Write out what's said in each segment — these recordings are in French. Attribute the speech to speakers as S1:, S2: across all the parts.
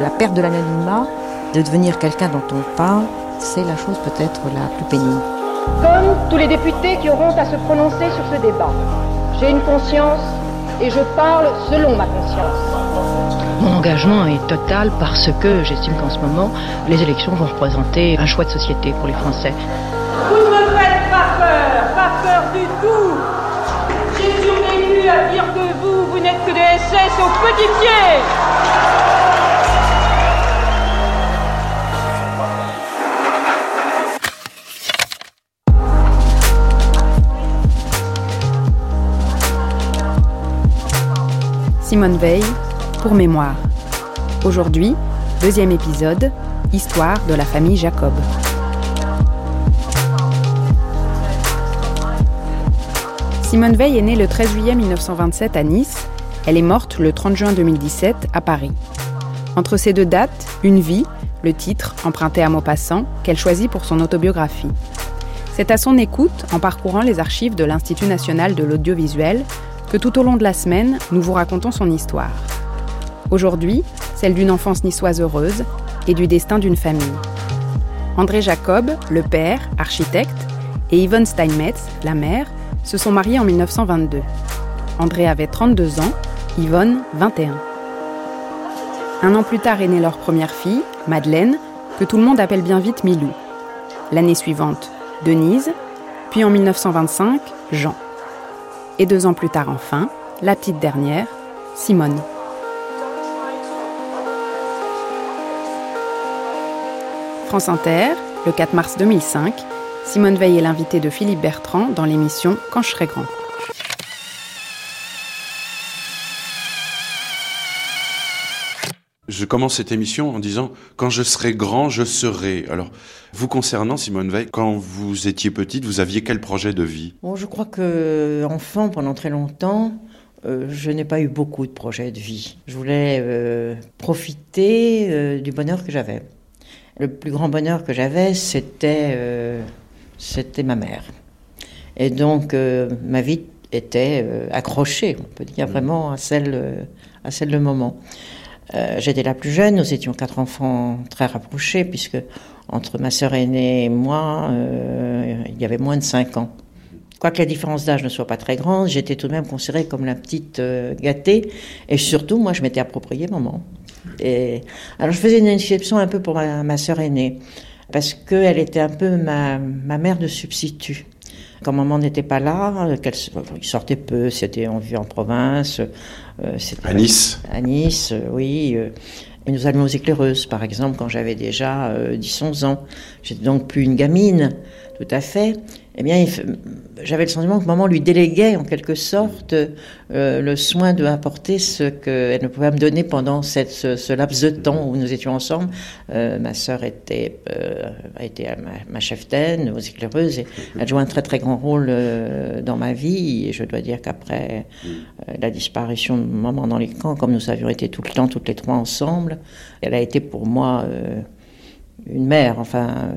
S1: La perte de l'anonymat, de devenir quelqu'un dont on parle, c'est la chose peut-être la plus pénible.
S2: Comme tous les députés qui auront à se prononcer sur ce débat, j'ai une conscience et je parle selon ma conscience.
S3: Mon engagement est total parce que j'estime qu'en ce moment, les élections vont représenter un choix de société pour les Français.
S4: Vous ne me faites pas peur, pas peur du tout. J'ai survécu à dire que vous, vous n'êtes que des SS au petit pied.
S5: Simone Veil, pour mémoire. Aujourd'hui, deuxième épisode, Histoire de la famille Jacob. Simone Veil est née le 13 juillet 1927 à Nice. Elle est morte le 30 juin 2017 à Paris. Entre ces deux dates, une vie, le titre, emprunté à Maupassant, qu'elle choisit pour son autobiographie. C'est à son écoute, en parcourant les archives de l'Institut national de l'audiovisuel, que tout au long de la semaine, nous vous racontons son histoire. Aujourd'hui, celle d'une enfance niçoise heureuse et du destin d'une famille. André Jacob, le père, architecte, et Yvonne Steinmetz, la mère, se sont mariés en 1922. André avait 32 ans, Yvonne 21. Un an plus tard est née leur première fille, Madeleine, que tout le monde appelle bien vite Milou. L'année suivante, Denise, puis en 1925, Jean et deux ans plus tard enfin, la petite dernière, Simone. France Inter, le 4 mars 2005, Simone Veil est l'invitée de Philippe Bertrand dans l'émission Quand je serai grand.
S6: Je commence cette émission en disant quand je serai grand, je serai. Alors, vous concernant, Simone Veil, quand vous étiez petite, vous aviez quel projet de vie?
S1: Bon, je crois que enfant, pendant très longtemps, euh, je n'ai pas eu beaucoup de projets de vie. Je voulais euh, profiter euh, du bonheur que j'avais. Le plus grand bonheur que j'avais, c'était c'était ma mère. Et donc, ma vie était accrochée, on peut dire vraiment à celle à celle de moment. Euh, j'étais la plus jeune, nous étions quatre enfants très rapprochés, puisque entre ma sœur aînée et moi, euh, il y avait moins de cinq ans. Quoique la différence d'âge ne soit pas très grande, j'étais tout de même considérée comme la petite euh, gâtée, et surtout, moi, je m'étais approprié maman. Et alors, je faisais une exception un peu pour ma, sœur aînée, parce qu'elle était un peu ma, mère de substitut. Quand maman n'était pas là, qu'elle sortait peu, c'était on vivait en province.
S6: Euh, à Nice.
S1: À Nice, euh, oui. Euh, et nous allions aux éclaireuses, par exemple, quand j'avais déjà 10-11 ans. J'étais donc plus une gamine, tout à fait eh bien, j'avais le sentiment que maman lui déléguait en quelque sorte euh, le soin de apporter ce qu'elle ne pouvait me donner pendant cette, ce, laps de temps où nous étions ensemble. Euh, ma sœur était, euh, été ma, chef d'aine aux éclaireuses et elle joué un très très grand rôle dans ma vie. Et je dois dire qu'après la disparition de maman dans les camps, comme nous avions été tout le temps, toutes les trois ensemble, elle a été pour moi une mère, enfin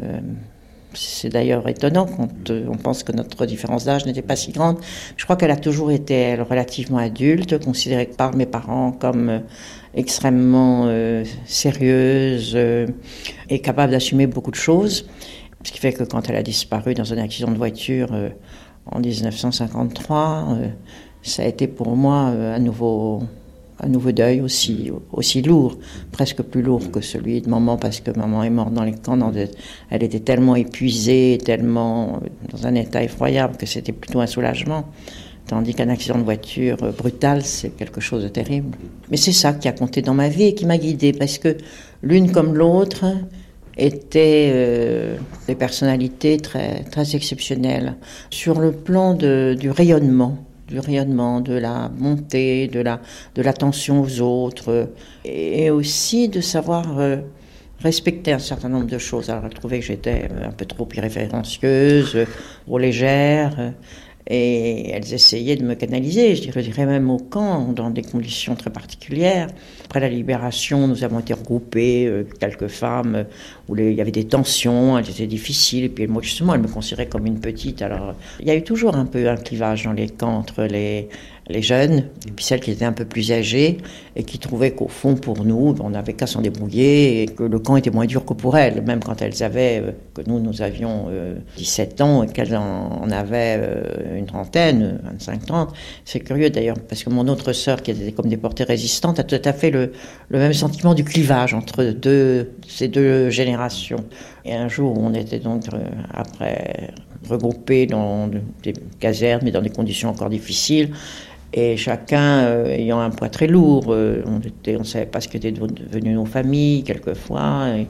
S1: c'est d'ailleurs étonnant quand euh, on pense que notre différence d'âge n'était pas si grande. Je crois qu'elle a toujours été elle, relativement adulte, considérée par mes parents comme euh, extrêmement euh, sérieuse et capable d'assumer beaucoup de choses. Ce qui fait que quand elle a disparu dans un accident de voiture en 1953, ça a été pour moi à nouveau un nouveau deuil aussi, aussi lourd, presque plus lourd que celui de maman, parce que maman est morte dans les camps. elle était tellement épuisée, tellement dans un état effroyable que c'était plutôt un soulagement. Tandis qu'un accident de voiture brutal, c'est quelque chose de terrible. Mais c'est ça qui a compté dans ma vie et qui m'a guidée, parce que l'une comme l'autre étaient euh, des personnalités très, très exceptionnelles sur le plan du rayonnement du rayonnement, de la montée, de la de l'attention aux autres, et aussi de savoir euh, respecter un certain nombre de choses. Alors, elle trouvait que j'étais un peu trop irrévérencieuse, trop légère. Et elles essayaient de me canaliser, je dirais même au camp, dans des conditions très particulières. Après la libération, nous avons été regroupées, euh, quelques femmes, euh, où il y avait des tensions, elles étaient difficiles. Et puis moi, justement, elles me considéraient comme une petite. Alors, il y a eu toujours un peu un clivage dans les camps entre les, les jeunes, et puis celles qui étaient un peu plus âgées, et qui trouvaient qu'au fond, pour nous, on n'avait qu'à s'en débrouiller, et que le camp était moins dur que pour elles, même quand elles avaient, euh, que nous, nous avions 17 ans, et qu'elles en, avaient une trentaine, 25-30. C'est curieux d'ailleurs, parce que mon autre sœur, qui était comme déportée résistante, a tout à fait le, le même sentiment du clivage entre deux, ces deux générations. Et un jour, on était donc, après, regroupés dans des casernes, mais dans des conditions encore difficiles, et chacun euh, ayant un poids très lourd. Euh, on ne savait pas ce qu'étaient devenues nos familles, quelquefois, et,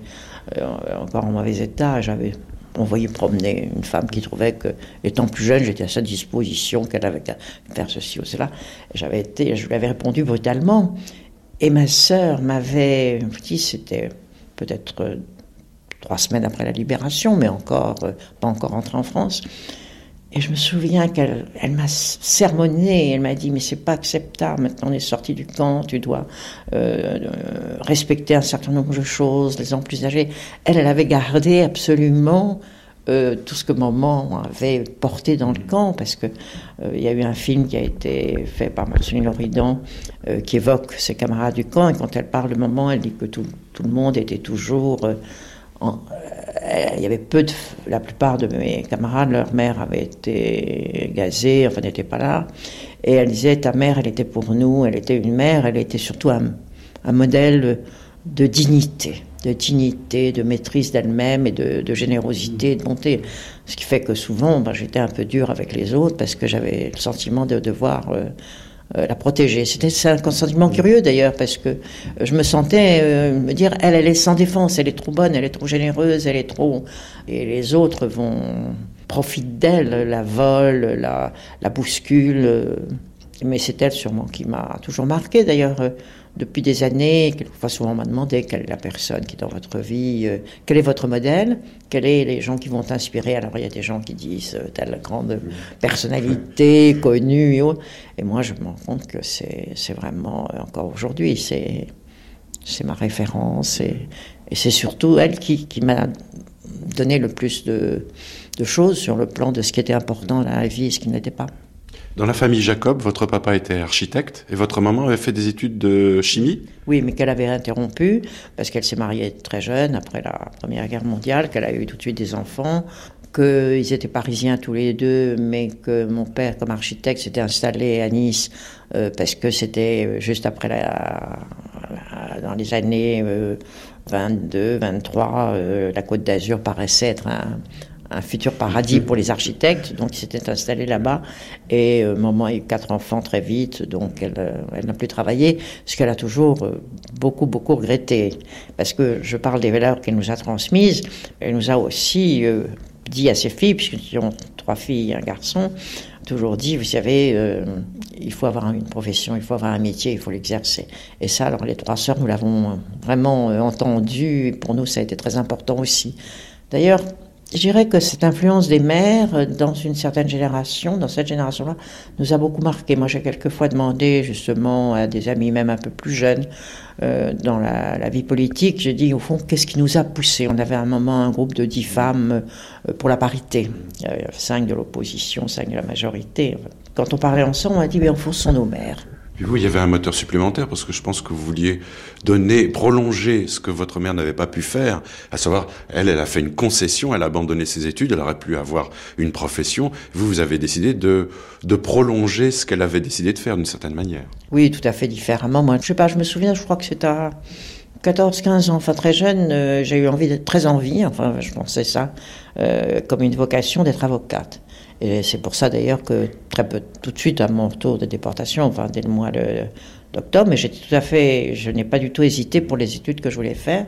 S1: euh, encore en mauvais état. J'avais, on voyait promener une femme qui trouvait que, étant plus jeune, j'étais à sa disposition, qu'elle avait qu'à faire ceci ou cela. J'avais été, je lui avais répondu brutalement. Et ma sœur m'avait dit, c'était peut-être trois semaines après la libération, mais encore pas encore entrée en France. Et je me souviens qu'elle elle, m'a sermonné, elle m'a dit mais c'est pas acceptable, maintenant on est sorti du camp, tu dois euh, euh, respecter un certain nombre de choses, les gens plus âgés. Elle, elle avait gardé absolument euh, tout ce que maman avait porté dans le camp, parce que il y a eu un film qui a été fait par Marceline Loridan qui évoque ses camarades du camp, et quand elle parle de maman, elle dit que tout, tout le monde était toujours euh, il y avait peu de. La plupart de mes camarades, leur mère avait été gazée, enfin n'était pas là. Et elle disait Ta mère, elle était pour nous, elle était une mère, elle était surtout un, modèle de dignité, de dignité, de maîtrise d'elle-même et de, générosité, de bonté. Ce qui fait que souvent, ben, j'étais un peu dur avec les autres parce que j'avais le sentiment de devoir. Euh, euh, la protéger. C'était un sentiment curieux d'ailleurs parce que euh, je me sentais euh, me dire elle elle est sans défense, elle est trop bonne, elle est trop généreuse, elle est trop et les autres vont profiter d'elle, la volent, la, la bousculent. mais c'est elle sûrement qui m'a toujours marqué d'ailleurs depuis des années, quelquefois souvent on m'a demandé quelle est la personne qui est dans votre vie, euh, quel est votre modèle, quels sont les gens qui vont t'inspirer. Alors il y a des gens qui disent euh, telle grande personnalité connue et. Et moi je me rends compte que c'est vraiment, euh, encore aujourd'hui, c'est ma référence et, et c'est surtout elle qui, qui m'a donné le plus de, de choses sur le plan de ce qui était important dans la vie et ce qui n'était pas.
S6: Dans la famille Jacob, votre papa était architecte et votre maman avait fait des études de chimie.
S1: Oui, mais qu'elle avait interrompu parce qu'elle s'est mariée très jeune après la Première Guerre mondiale, qu'elle a eu tout de suite des enfants, qu'ils étaient parisiens tous les deux, mais que mon père, comme architecte, s'était installé à Nice euh, parce que c'était juste après la, dans les années 22, euh, 23, euh, la Côte d'Azur paraissait être un, un futur paradis pour les architectes. Donc, il s'était installé là-bas. Et euh, maman a eu quatre enfants très vite, donc elle, euh, elle n'a plus travaillé, ce qu'elle a toujours euh, beaucoup, beaucoup regretté. Parce que je parle des valeurs qu'elle nous a transmises. Elle nous a aussi dit à ses filles, puisque ont trois filles et un garçon, toujours dit, vous savez, il faut avoir une profession, il faut avoir un métier, il faut l'exercer. Et ça, alors les trois sœurs, nous l'avons vraiment entendu. Pour nous, ça a été très important aussi. D'ailleurs, je dirais que cette influence des mères dans une certaine génération, dans cette génération-là, nous a beaucoup marqué. Moi, j'ai quelquefois demandé justement à des amis, même un peu plus jeunes, euh, dans la, vie politique, j'ai dit au fond, qu'est-ce qui nous a poussé On avait à un moment un groupe de dix femmes euh, pour la parité, cinq de l'opposition, cinq de la majorité. Quand on parlait ensemble, on a dit, mais au fond, ce sont nos mères.
S6: Et vous, il y avait un moteur supplémentaire parce que je pense que vous vouliez donner, prolonger ce que votre mère n'avait pas pu faire, à savoir, elle, elle a fait une concession, elle a abandonné ses études, elle aurait pu avoir une profession. Vous, vous avez décidé de, de prolonger ce qu'elle avait décidé de faire d'une certaine manière.
S1: Oui, tout à fait différemment. Moi, je sais pas, je me souviens, je crois que c'était à 14, 15 ans, enfin très jeune, euh, j'ai eu envie, très envie, enfin, je pensais ça, euh, comme une vocation d'être avocate. Et c'est pour ça d'ailleurs que très peu, tout de suite à mon retour de déportation, enfin dès le mois d'octobre, j'étais tout à fait, je n'ai pas du tout hésité pour les études que je voulais faire.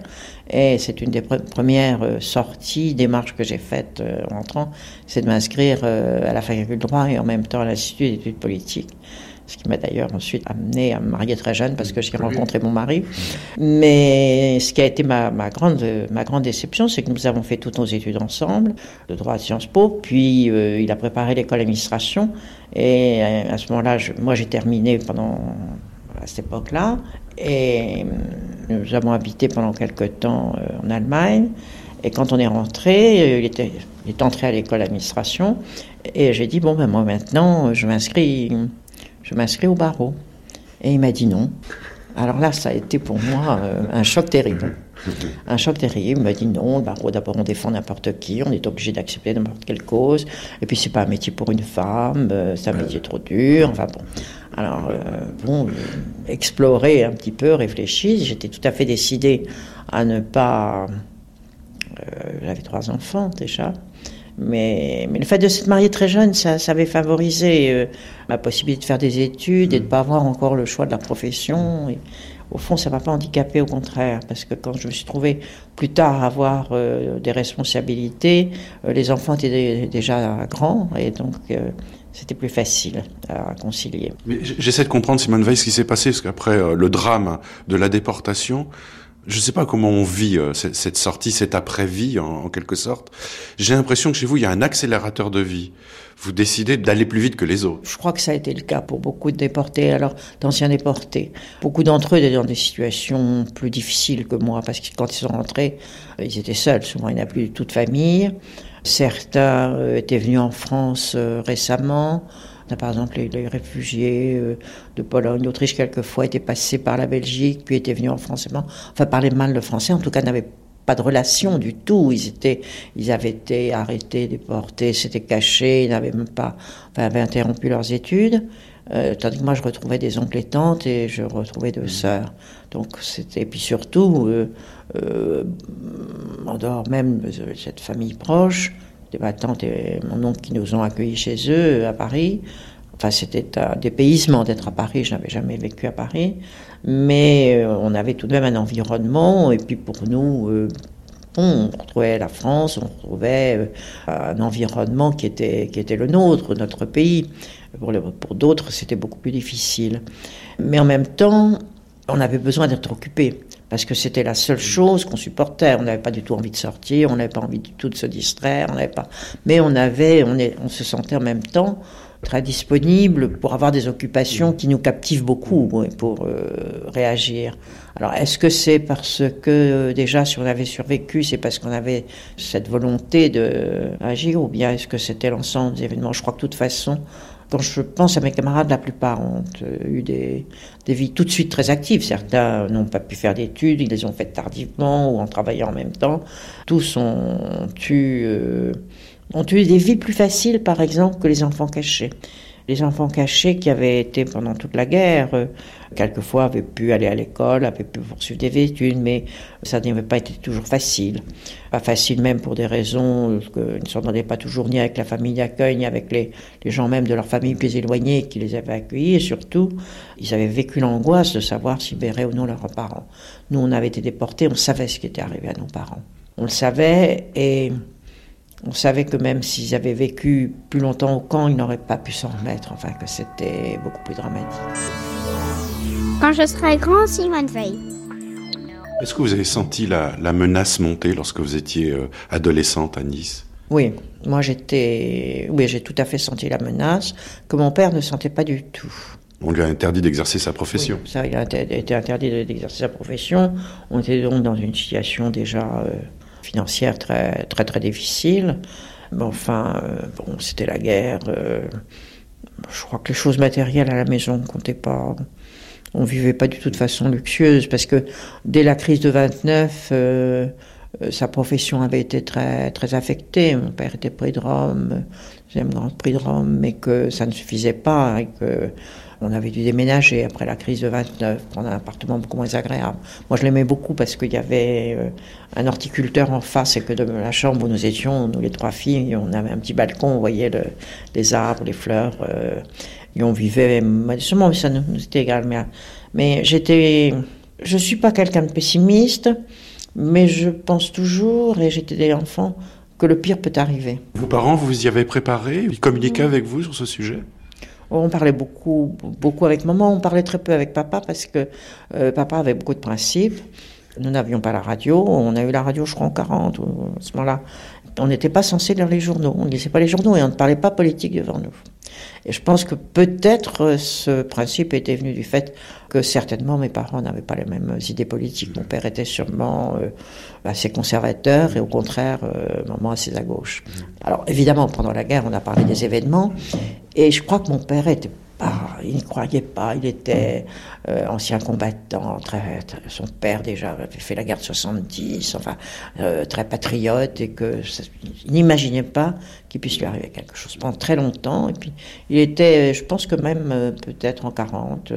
S1: Et c'est une des premières euh, sorties, démarches que j'ai faites euh, en entrant, c'est de m'inscrire euh, à la faculté de droit et en même temps à l'Institut d'études politiques ce qui m'a d'ailleurs ensuite amené à me marier très jeune parce que j'ai rencontré mon mari. Mais ce qui a été ma, ma grande, ma grande déception, c'est que nous avons fait toutes nos études ensemble, de droit à Sciences Po, puis euh, il a préparé l'école d'administration, et euh, à ce moment-là, moi j'ai terminé pendant à cette époque-là, et euh, nous avons habité pendant quelques temps en Allemagne. Et quand on est rentré, il, était, il est entré à l'école d'administration. Et j'ai dit, bon, ben moi maintenant, je m'inscris je m'inscris au barreau. Et il m'a dit non. Alors là, ça a été pour moi euh, un choc terrible. Un choc terrible. Il m'a dit non, le barreau, d'abord, on défend n'importe qui, on est obligé d'accepter n'importe quelle cause. Et puis, c'est pas un métier pour une femme, euh, c'est un métier trop dur. Enfin bon. Alors, euh, bon, explorer un petit peu, réfléchir. J'étais tout à fait décidée à ne pas. J'avais trois enfants déjà. Mais, mais, le fait de se marier très jeune, ça, ça avait favorisé euh, ma possibilité de faire des études et de ne pas avoir encore le choix de la profession. Et, au fond, ça ne m'a pas handicapé, au contraire, parce que quand je me suis trouvée plus tard à avoir euh, des responsabilités, euh, les enfants étaient déjà grands et donc c'était plus facile à concilier.
S6: J'essaie de comprendre, Simone Veil, ce qui s'est passé, parce qu'après le drame de la déportation, je ne sais pas comment on vit euh, cette, sortie, cette après-vie en, quelque sorte. J'ai l'impression que chez vous, il y a un accélérateur de vie. Vous décidez d'aller plus vite que les autres.
S1: Je crois que ça a été le cas pour beaucoup de déportés, alors d'anciens déportés. Beaucoup d'entre eux étaient dans des situations plus difficiles que moi, parce que quand ils sont rentrés, euh, ils étaient seuls. Souvent, il n'y a plus de toute famille. Certains euh, étaient venus en France récemment par exemple les, réfugiés euh, de Pologne, d'Autriche, quelquefois étaient passés par la Belgique, puis étaient venus en France, enfin parlaient mal le français, en tout cas n'avaient pas de relation du tout. Ils étaient, ils avaient été arrêtés, déportés, s'étaient cachés, ils n'avaient même pas, enfin, avaient interrompu leurs études. Euh, tandis que moi, je retrouvais des oncles et tantes et je retrouvais deux sœurs. Donc c'était, puis surtout, euh, en dehors même de cette famille proche, ma tante et mon oncle qui nous ont accueillis chez eux à Paris. Enfin, c'était un dépaysement d'être à Paris, je n'avais jamais vécu à Paris, mais euh, on avait tout de même un environnement, et puis pour nous, euh, on retrouvait la France, on retrouvait euh, un environnement qui était, qui était le nôtre, notre pays. Pour d'autres, c'était beaucoup plus difficile. Mais en même temps, on avait besoin d'être occupé parce que c'était la seule chose qu'on supportait. On n'avait pas du tout envie de sortir, on n'avait pas envie du tout de se distraire, on n'avait pas. Mais on avait, on, est, on se sentait en même temps très disponible pour avoir des occupations qui nous captivent beaucoup pour euh, réagir. Alors est-ce que c'est parce que déjà si on avait survécu, c'est parce qu'on avait cette volonté de réagir ou bien est-ce que c'était l'ensemble des événements? Je crois que de toute façon, quand je pense à mes camarades, la plupart ont euh, eu des, vies tout de suite très actives. Certains n'ont pas pu faire d'études, ils les ont faites tardivement ou en travaillant en même temps. Tous ont eu, euh, ont eu des vies plus faciles, par exemple, que les enfants cachés les enfants cachés qui avaient été pendant toute la guerre, euh, quelquefois avaient pu aller à l'école, avaient pu poursuivre des études, mais ça n'avait pas été toujours facile. Pas facile même pour des raisons qu'ils ne s'entendaient pas toujours ni avec la famille d'accueil, ni avec les, gens même de leur famille plus éloignés qui les avaient accueillis, et surtout, ils avaient vécu l'angoisse de savoir verraient ou non leurs parents. Nous, on avait été déportés, on savait ce qui était arrivé à nos parents. On le savait, et on savait que même s'ils avaient vécu plus longtemps au camp, ils n'auraient pas pu s'en remettre, enfin que c'était beaucoup plus dramatique.
S7: Quand je serai grand, Simone Veil.
S6: Est-ce que vous avez senti la, menace monter lorsque vous étiez euh, adolescente à Nice?
S1: Oui, moi j'étais, oui, j'ai tout à fait senti la menace que mon père ne sentait pas du tout.
S6: On lui a interdit d'exercer sa profession.
S1: ça, il a été interdit d'exercer sa profession. On était donc dans une situation déjà euh, très, très, très difficile. Mais enfin, euh, bon, c'était la guerre. Euh, je crois que les choses matérielles à la maison comptaient pas. On vivait pas du tout de façon luxueuse parce que dès la crise de 29, euh, sa profession avait été très, très affectée. Mon père était prix de Rome, deuxième grand prix de Rome, mais que ça ne suffisait pas et que on avait dû déménager après la crise de 29, prendre un appartement beaucoup moins agréable. Moi, je l'aimais beaucoup parce qu'il y avait euh, un horticulteur en face et que de la chambre où nous étions, nous les trois filles, on avait un petit balcon, on voyait les arbres, les fleurs, euh, et on vivait modestement, mais ça nous, était égal. Mais, mais j'étais, je suis pas quelqu'un de pessimiste, mais je pense toujours, et j'étais des enfants, que le pire peut arriver.
S6: Vos parents, vous y avez préparé Ils communiquaient avec vous sur ce sujet?
S1: On parlait beaucoup, beaucoup avec maman, on parlait très peu avec papa parce que euh, papa avait beaucoup de principes. Nous n'avions pas la radio, on a eu la radio, je crois, en 40, à ce moment-là. On n'était pas censé lire les journaux, on ne lisait pas les journaux et on ne parlait pas politique devant nous. Et je pense que peut-être euh, ce principe était venu du fait que certainement mes parents n'avaient pas les mêmes idées politiques. Mon père était sûrement euh, assez conservateur et au contraire, euh, maman assez à gauche. Alors évidemment, pendant la guerre, on a parlé des événements et je crois que mon père était il n'y croyait pas. Il était euh, ancien combattant, très, son père déjà avait fait la guerre de 70, enfin euh, très patriote et que il n'imaginait pas qu'il puisse lui arriver quelque chose pendant très longtemps. Et puis il était, je pense que même euh, peut-être en 40.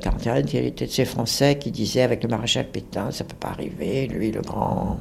S1: 41, il était de ces Français qui disaient avec le maréchal Pétain, ça peut pas arriver. Lui, le grand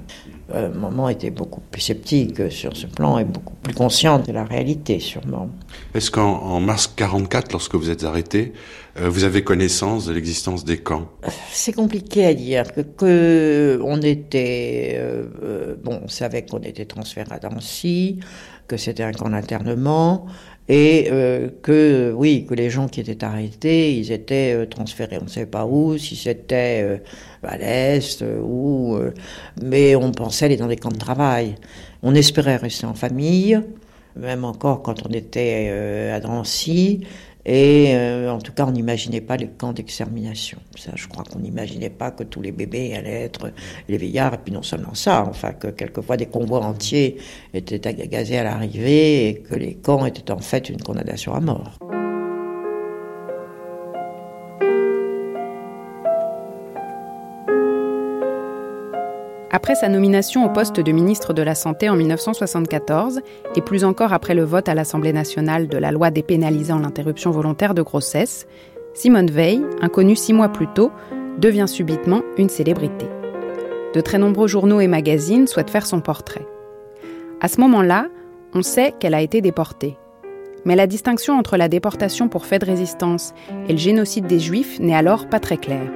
S1: euh, maman était beaucoup plus sceptique sur ce plan et beaucoup plus consciente de la réalité, sûrement.
S6: Est-ce qu'en mars 44, lorsque vous êtes arrêté, euh, vous avez connaissance de l'existence des camps?
S1: C'est compliqué à dire. Que, on était, euh, bon, on savait qu'on était transféré à Dancy, que c'était un camp d'internement et euh, que oui que les gens qui étaient arrêtés ils étaient euh, transférés on ne sait pas où si c'était euh, à l'est ou mais on pensait aller dans des camps de travail on espérait rester en famille même encore quand on était à Drancy et euh, en tout cas, on n'imaginait pas les camps d'extermination. Ça, je crois qu'on n'imaginait pas que tous les bébés allaient être les veillards. Et puis non seulement ça, enfin que quelquefois des convois entiers étaient gazés à l'arrivée et que les camps étaient en fait une condamnation à mort.
S5: Après sa nomination au poste de ministre de la Santé en 1974, et plus encore après le vote à l'Assemblée nationale de la loi dépénalisant l'interruption volontaire de grossesse, Simone Veil, inconnue six mois plus tôt, devient subitement une célébrité. De très nombreux journaux et magazines souhaitent faire son portrait. À ce moment-là, on sait qu'elle a été déportée. Mais la distinction entre la déportation pour fait de résistance et le génocide des Juifs n'est alors pas très claire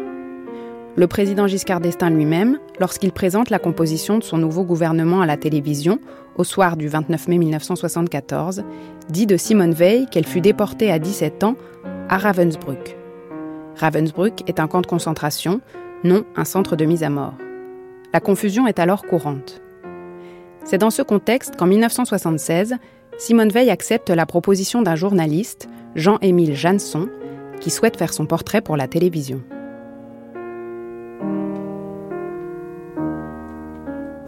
S5: le président Giscard d'Estaing lui-même, lorsqu'il présente la composition de son nouveau gouvernement à la télévision, au soir du 29 mai 1974, dit de Simone Veil qu'elle fut déportée à 17 ans à Ravensbrück. Ravensbrück est un camp de concentration, non un centre de mise à mort. La confusion est alors courante. C'est dans ce contexte qu'en 1976, Simone Veil accepte la proposition d'un journaliste, Jean-Émile Janson, qui souhaite faire son portrait pour la télévision.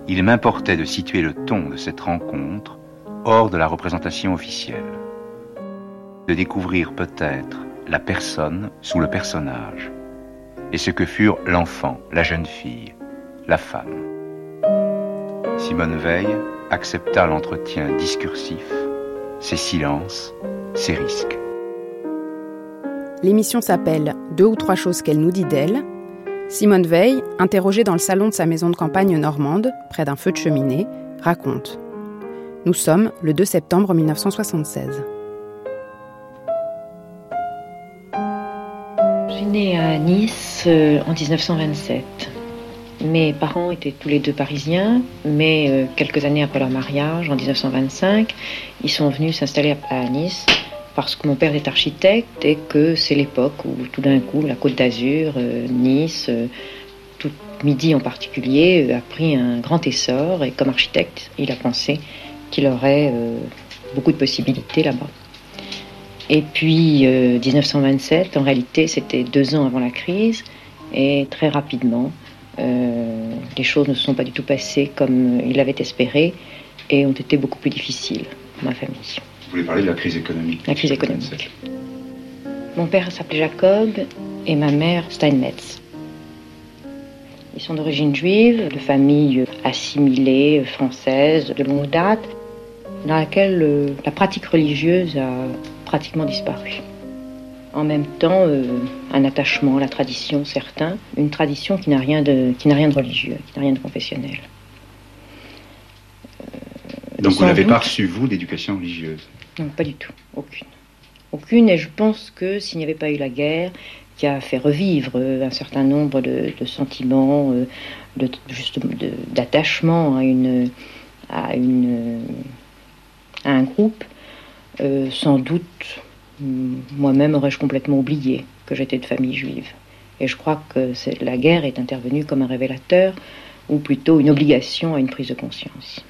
S8: Il m'importait de situer le ton de cette rencontre hors de la représentation officielle, de découvrir peut-être la personne sous le personnage, et ce que furent l'enfant, la jeune fille, la femme. Simone Veil accepta l'entretien discursif, ses silences, ses risques.
S5: L'émission s'appelle Deux ou trois choses qu'elle nous dit d'elle Simone Veil, interrogée dans le salon de sa maison de campagne normande, près d'un feu de cheminée, raconte Nous sommes le 2 septembre 1976.
S3: Je suis née à Nice euh, en 1927. Mes parents étaient tous les deux parisiens, mais euh, quelques années après leur mariage, en 1925, ils sont venus s'installer à Nice parce que mon père est architecte et que c'est l'époque où tout d'un coup la Côte d'Azur, euh, Nice, euh, tout Midi en particulier, euh, a pris un grand essor et comme architecte, il a pensé qu'il aurait beaucoup de possibilités là-bas. Et puis 1927, en réalité, c'était deux ans avant la crise et très rapidement, les choses ne se sont pas du tout passées comme il l'avait espéré et ont été beaucoup plus difficiles pour ma famille.
S8: Vous voulez parler de la crise économique
S3: La crise économique. Mon père s'appelait Jacob et ma mère Steinmetz. Ils sont d'origine juive, de famille assimilée, française, de longue date, dans laquelle euh, la pratique religieuse a pratiquement disparu. En même temps, euh, un attachement à la tradition certain, une tradition qui n'a rien de, qui n'a rien de religieux, qui n'a rien de confessionnel.
S8: Donc vous n'avez pas reçu, vous, d'éducation religieuse?
S3: Non, pas du tout. Aucune. Aucune. Et je pense que s'il n'y avait pas eu la guerre, qui a fait revivre euh, un certain nombre de, sentiments, euh, d'attachement à un groupe, euh, sans doute, moi-même aurais-je complètement oublié que j'étais de famille juive. Et je crois que la guerre est intervenue comme un révélateur, ou plutôt une obligation à une prise de conscience.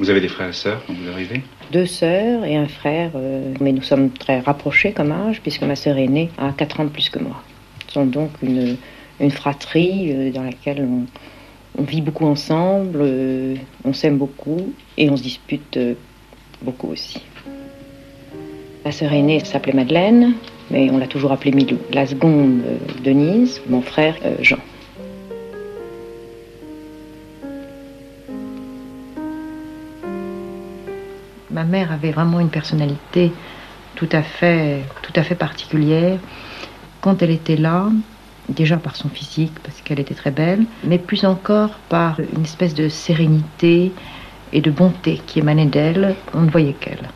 S8: Vous avez des frères et sœurs quand vous arrivez
S3: Deux sœurs et un frère, euh, mais nous sommes très rapprochés comme âge, puisque ma sœur aînée a 4 ans de plus que moi. Nous sommes donc une, une fratrie euh, dans laquelle on, vit beaucoup ensemble, euh, on s'aime beaucoup et on se dispute beaucoup aussi. Ma sœur aînée s'appelait Madeleine, mais on l'a toujours appelé Milou. La seconde, Denise, mon frère, Jean. Ma mère avait vraiment une personnalité tout à fait, tout à fait particulière. Quand elle était là, déjà par son physique, parce qu'elle était très belle, mais plus encore par une espèce de sérénité et de bonté qui émanait d'elle, on ne voyait qu'elle.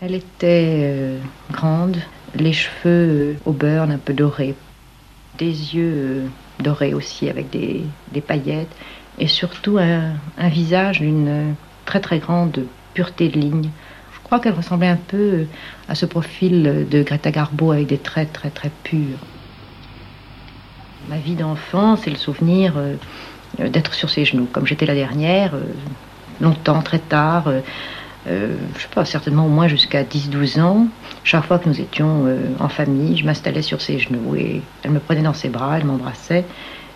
S3: Elle était euh, grande, les cheveux euh, au beurre un peu dorés, des yeux euh, dorés aussi avec des, paillettes, et surtout un, un visage d'une très très grande pureté de ligne. Je crois qu'elle ressemblait un peu à ce profil de Greta Garbo avec des traits très très purs. Ma vie d'enfant, c'est le souvenir euh, d'être sur ses genoux, comme j'étais la dernière, euh, longtemps, très tard, euh, je sais pas, certainement au moins jusqu'à 10-12 ans. Chaque fois que nous étions en famille, je m'installais sur ses genoux et elle me prenait dans ses bras, elle m'embrassait.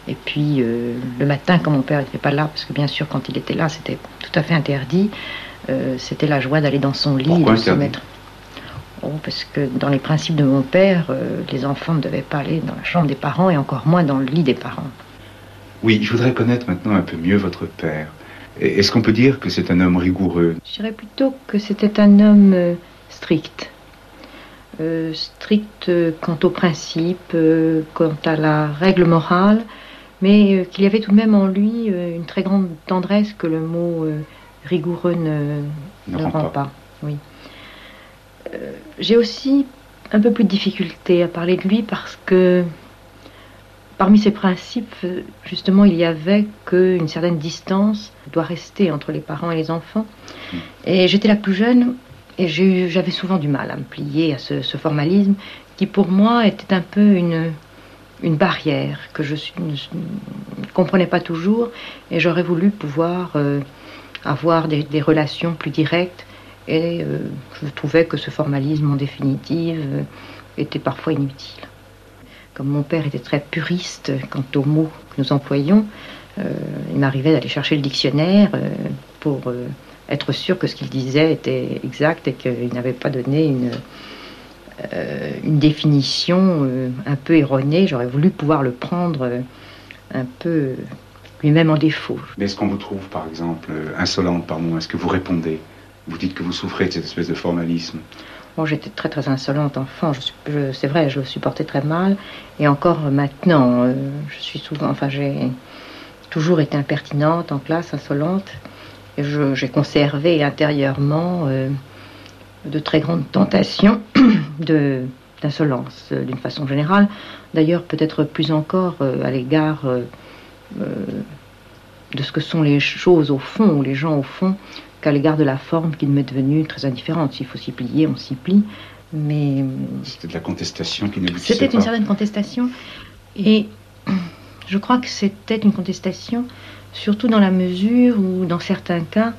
S3: Et puis le matin, quand mon père n'était pas là, parce que bien sûr quand il était là, c'était tout à fait interdit, c'était la joie d'aller dans son lit
S8: et
S3: de
S8: se mettre
S3: Oh, parce que dans les principes de mon père, euh, les enfants ne devaient pas aller dans la chambre des parents et encore moins dans le lit des parents.
S8: Oui, je voudrais connaître maintenant un peu mieux votre père. Est-ce qu'on peut dire que c'est un homme rigoureux?
S3: Je dirais plutôt que c'était un homme euh, strict. Euh, strict quant aux principes, quant à la règle morale, mais qu'il y avait tout de même en lui une très grande tendresse que le mot rigoureux ne, ne, rend, pas. Oui. Euh, j'ai aussi un peu plus de difficulté à parler de lui parce que parmi ses principes, justement, il y avait qu'une certaine distance doit rester entre les parents et les enfants. Et j'étais la plus jeune et j'avais souvent du mal à me plier à ce, formalisme qui pour moi était un peu une, une barrière que je ne, comprenais pas toujours et j'aurais voulu pouvoir euh, avoir des relations plus directes et euh, je trouvais que ce formalisme en définitive euh, était parfois inutile. Comme mon père était très puriste quant aux mots que nous employions, il m'arrivait d'aller chercher le dictionnaire pour être sûr que ce qu'il disait était exact et qu'il n'avait pas donné une, une définition un peu erronée. J'aurais voulu pouvoir le prendre un peu lui-même en défaut.
S8: Mais est-ce qu'on vous trouve, par exemple, insolente par moment Est-ce que vous répondez? Vous dites que vous souffrez de cette espèce de formalisme.
S3: Bon, j'étais très très insolente enfant, je, c'est vrai, je le supportais très mal. Et encore maintenant, euh, je suis souvent, enfin j'ai toujours été impertinente en classe, insolente. Et j'ai conservé intérieurement euh, de très grandes tentations de, d'insolence euh, d'une façon générale. D'ailleurs, peut-être plus encore à l'égard de ce que sont les choses au fond, ou les gens au fond, qu'à l'égard de la forme qui m'est devenue très indifférente. S'il faut s'y plier, on s'y plie. Mais.
S8: C'était de la contestation qui n'aboutissait
S3: pas. C'était une certaine contestation. Et je crois que c'était une contestation, surtout dans la mesure où, dans certains cas,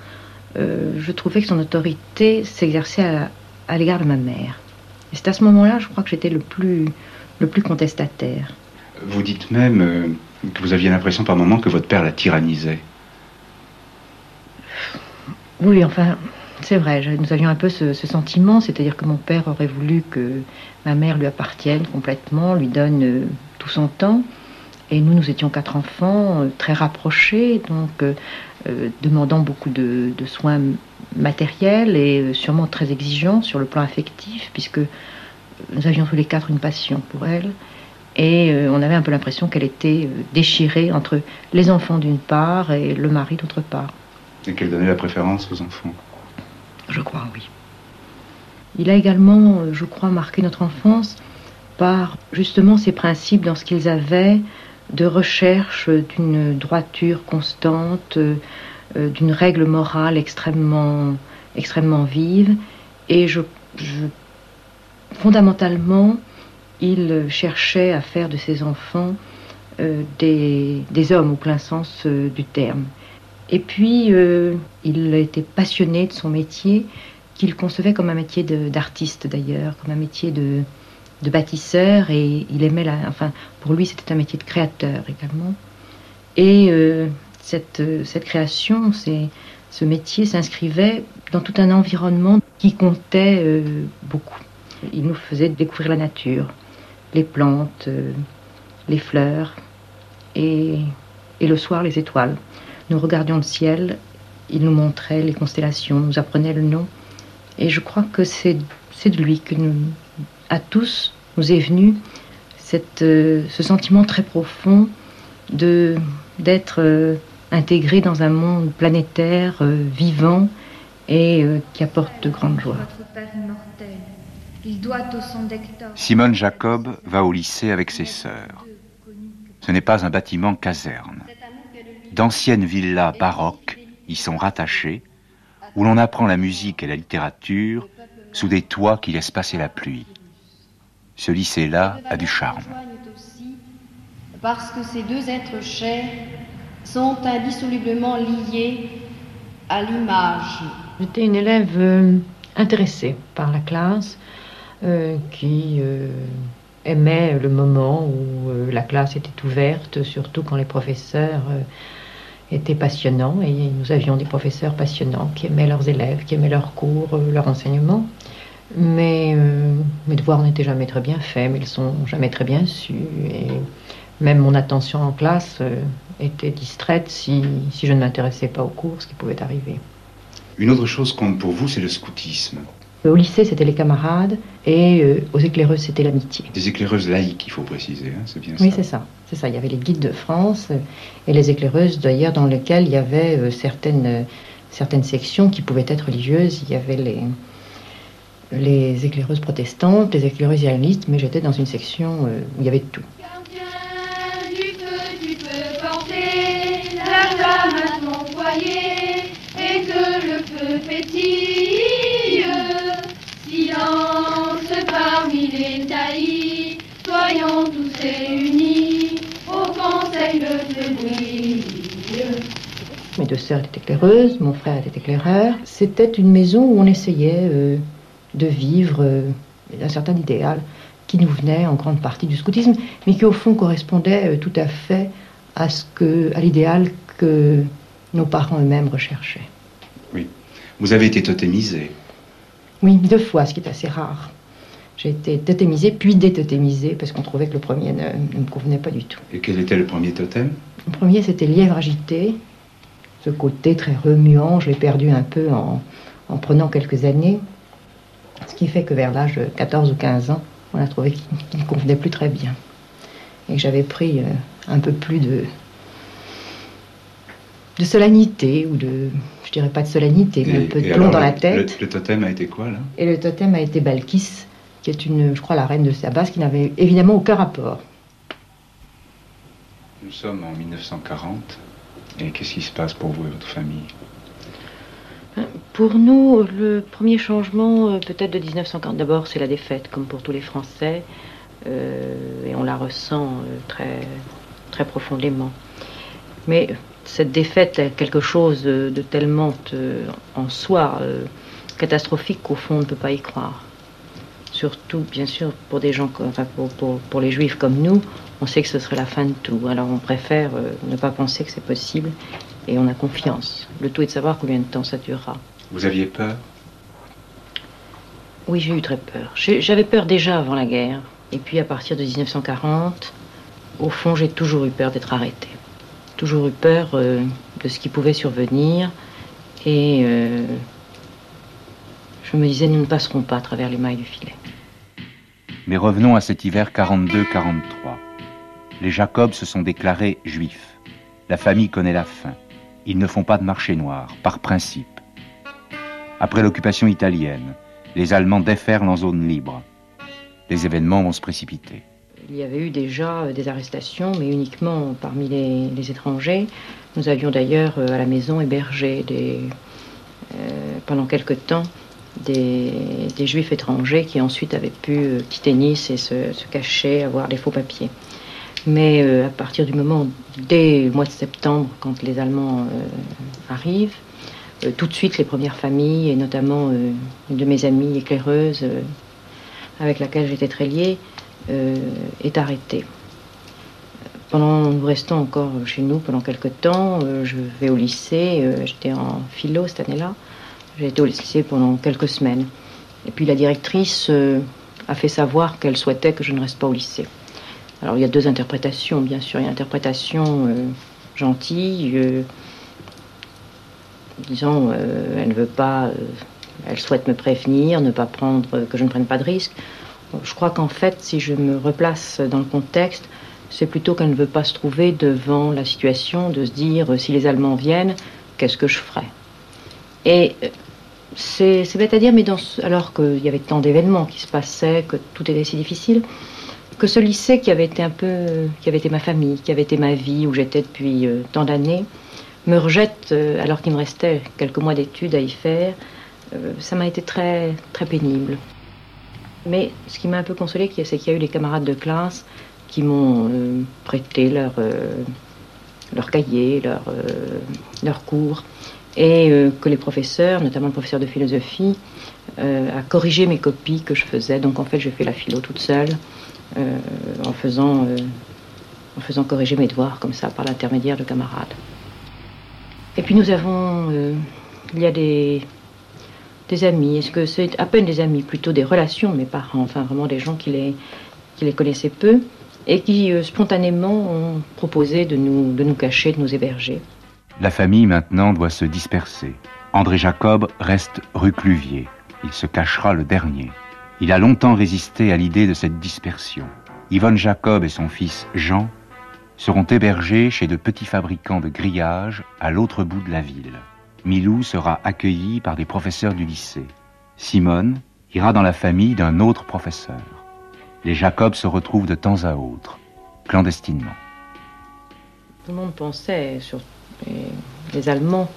S3: euh, je trouvais que son autorité s'exerçait à, l'égard de ma mère. Et c'est à ce moment-là, je crois que j'étais le plus, le plus contestataire.
S8: Vous dites même euh, que vous aviez l'impression par moments que votre père la tyrannisait.
S3: Oui, enfin, c'est vrai, nous avions un peu ce, sentiment, c'est-à-dire que mon père aurait voulu que ma mère lui appartienne complètement, lui donne euh, tout son temps. Et nous, nous étions quatre enfants, euh, très rapprochés, donc euh, demandant beaucoup de, soins matériels et sûrement très exigeants sur le plan affectif, puisque nous avions tous les quatre une passion pour elle. Et on avait un peu l'impression qu'elle était déchirée entre les enfants d'une part et le mari d'autre part.
S8: Et qu'elle donnait la préférence aux enfants
S3: Je crois, oui. Il a également, euh, je crois, marqué notre enfance par justement ces principes dans ce qu'ils avaient de recherche d'une droiture constante, euh, d'une règle morale extrêmement, extrêmement vive. Et je, fondamentalement, il cherchait à faire de ses enfants euh, des, des, hommes au plein sens du terme. Et puis, euh, il était passionné de son métier, qu'il concevait comme un métier d'artiste d'ailleurs, comme un métier de, bâtisseur, et il aimait la. Enfin, pour lui, c'était un métier de créateur également. Et euh, cette, cette création, ce métier s'inscrivait dans tout un environnement qui comptait euh, beaucoup. il nous faisait découvrir la nature, les plantes, euh, les fleurs et, et le soir les étoiles. Nous regardions le ciel, il nous montrait les constellations, nous apprenait le nom. Et je crois que c'est de lui que nous, à tous, nous est venu cette, euh, ce sentiment très profond de d'être euh, intégré dans un monde planétaire, euh, vivant et qui apporte de grandes joies.
S8: Simone Jacob va au lycée avec ses sœurs. Ce n'est pas un bâtiment caserne. D'anciennes villas baroques y sont rattachées, où l'on apprend la musique et la littérature sous des toits qui laissent passer la pluie. Ce lycée-là a du charme.
S9: Parce que ces deux êtres chers sont indissolublement liés à l'image.
S3: J'étais une élève euh, intéressée par la classe, euh, qui euh, aimait le moment où la classe était ouverte, surtout quand les professeurs étaient passionnants. Et nous avions des professeurs passionnants qui aimaient leurs élèves, qui aimaient leurs cours, leur enseignement. Mais euh, mes devoirs n'étaient jamais très bien faits, mais ils sont jamais très bien su. Et même mon attention en classe euh, était distraite si, si je ne m'intéressais pas aux cours, ce qui pouvait arriver.
S8: Une autre chose compte pour vous, c'est le scoutisme.
S3: Au lycée, c'était les camarades, et euh, aux éclaireuses, c'était l'amitié.
S8: Des éclaireuses laïques, il faut préciser, hein, c'est bien
S3: ça. Oui, c'est ça. C'est ça. Il y avait les guides de France et les éclaireuses, d'ailleurs, dans lesquelles il y avait certaines, certaines sections qui pouvaient être religieuses. Il y avait les, les éclaireuses protestantes, les éclaireuses iranistes, mais j'étais dans une section euh, où il y avait tout. Mes deux sœurs étaient éclaireuses, mon frère était éclaireur. C'était une maison où on essayait euh, de vivre euh, un certain idéal qui nous venait en grande partie du scoutisme, mais qui au fond correspondait euh, tout à fait à, ce que, à l'idéal que nos parents eux-mêmes recherchaient.
S8: Oui. Vous avez été totémisé
S3: Oui, deux fois, ce qui est assez rare. J'ai été totémisée, puis détotémisée, parce qu'on trouvait que le premier ne, me convenait pas du tout.
S8: Et quel était le premier totem?
S3: Le premier, c'était lièvre agité. Ce côté très remuant, je l'ai perdu un peu en, en prenant quelques années. Ce qui fait que vers l'âge de 14 ou 15 ans, on a trouvé qu'il ne convenait plus très bien. Et que j'avais pris euh, un peu plus de, de solennité, ou de, je dirais pas de solennité, mais un peu de plomb dans la tête.
S8: Le, totem a été quoi, là?
S3: Et le totem a été Balkis, qui est une, je crois, la reine de Sabas, qui n'avait évidemment aucun rapport.
S8: Nous sommes en 1940, et qu'est-ce qui se passe pour vous et votre famille?
S3: Pour nous, le premier changement, euh, peut-être de 1940, d'abord, c'est la défaite, comme pour tous les Français, euh, et on la ressent euh, très, très profondément. Mais cette défaite est quelque chose de, tellement en soi catastrophique qu'au fond, on ne peut pas y croire. Surtout, bien sûr, pour des gens, pour, les juifs comme nous, on sait que ce serait la fin de tout. Alors on préfère ne pas penser que c'est possible et on a confiance. Le tout est de savoir combien de temps ça durera.
S8: Vous aviez peur?
S3: Oui, j'ai eu très peur. J'avais peur déjà avant la guerre. Et puis à partir de 1940, au fond, j'ai toujours eu peur d'être arrêté. Toujours eu peur euh, de ce qui pouvait survenir. Et euh, je me disais, nous ne passerons pas à travers les mailles du filet.
S8: Mais revenons à cet hiver 42-43. Les Jacobs se sont déclarés juifs. La famille connaît la faim. Ils ne font pas de marché noir, par principe. Après l'occupation italienne, les Allemands déferlent en zone libre. Les événements vont se précipiter.
S3: Il y avait eu déjà euh, des arrestations, mais uniquement parmi les, étrangers. Nous avions d'ailleurs euh, à la maison hébergé euh, pendant quelque temps des, juifs étrangers qui ensuite avaient pu quitter Nice et se, cacher, avoir des faux papiers. Mais à partir du moment, dès le mois de septembre, quand les Allemands arrivent, euh, tout de suite les premières familles, et notamment euh, une de mes amies éclaireuses, euh, avec laquelle j'étais très liée, est arrêtée. Pendant, nous restons encore chez nous pendant quelques temps. je vais au lycée. J'étais en philo cette année-là. J'ai été au lycée pendant quelques semaines. Et puis la directrice a fait savoir qu'elle souhaitait que je ne reste pas au lycée. Alors il y a deux interprétations, bien sûr. Il y a une interprétation euh, gentille, euh, disons, euh, elle ne veut pas, elle souhaite me prévenir, ne pas prendre, que je ne prenne pas de risque. Je crois qu'en fait, si je me replace dans le contexte, c'est plutôt qu'elle ne veut pas se trouver devant la situation de se dire si les Allemands viennent, qu'est-ce que je ferai? Et c'est bête à dire, mais alors qu'il y avait tant d'événements qui se passaient, que tout était si difficile, que ce lycée qui avait été un peu, qui avait été ma famille, qui avait été ma vie, où j'étais depuis euh, tant d'années, me rejette euh, alors qu'il me restait quelques mois d'études à y faire. Euh, ça m'a été très, très pénible. Mais ce qui m'a un peu consolé, c'est qu'il y a eu des camarades de classe qui m'ont prêté leurs leur cahiers, leurs leur cours, et que les professeurs, notamment le professeur de philosophie, a corrigé mes copies que je faisais. Donc en fait, j'ai fait la philo toute seule. Euh, en, faisant, euh, en faisant corriger mes devoirs comme ça par l'intermédiaire de camarades. Et puis nous avons, euh, il y a des, amis, est-ce que c'est à peine des amis, plutôt des relations, mes parents, enfin vraiment des gens qui les, les connaissaient peu et qui spontanément ont proposé de nous, de nous cacher, de nous héberger.
S8: La famille maintenant doit se disperser. André Jacob reste rue Cluvier. Il se cachera le dernier. Il a longtemps résisté à l'idée de cette dispersion. Yvonne Jacob et son fils Jean seront hébergés chez de petits fabricants de grillages à l'autre bout de la ville. Milou sera accueilli par des professeurs du lycée. Simone ira dans la famille d'un autre professeur. Les Jacob se retrouvent de temps à autre, clandestinement.
S3: Tout le monde pensait, sur les Allemands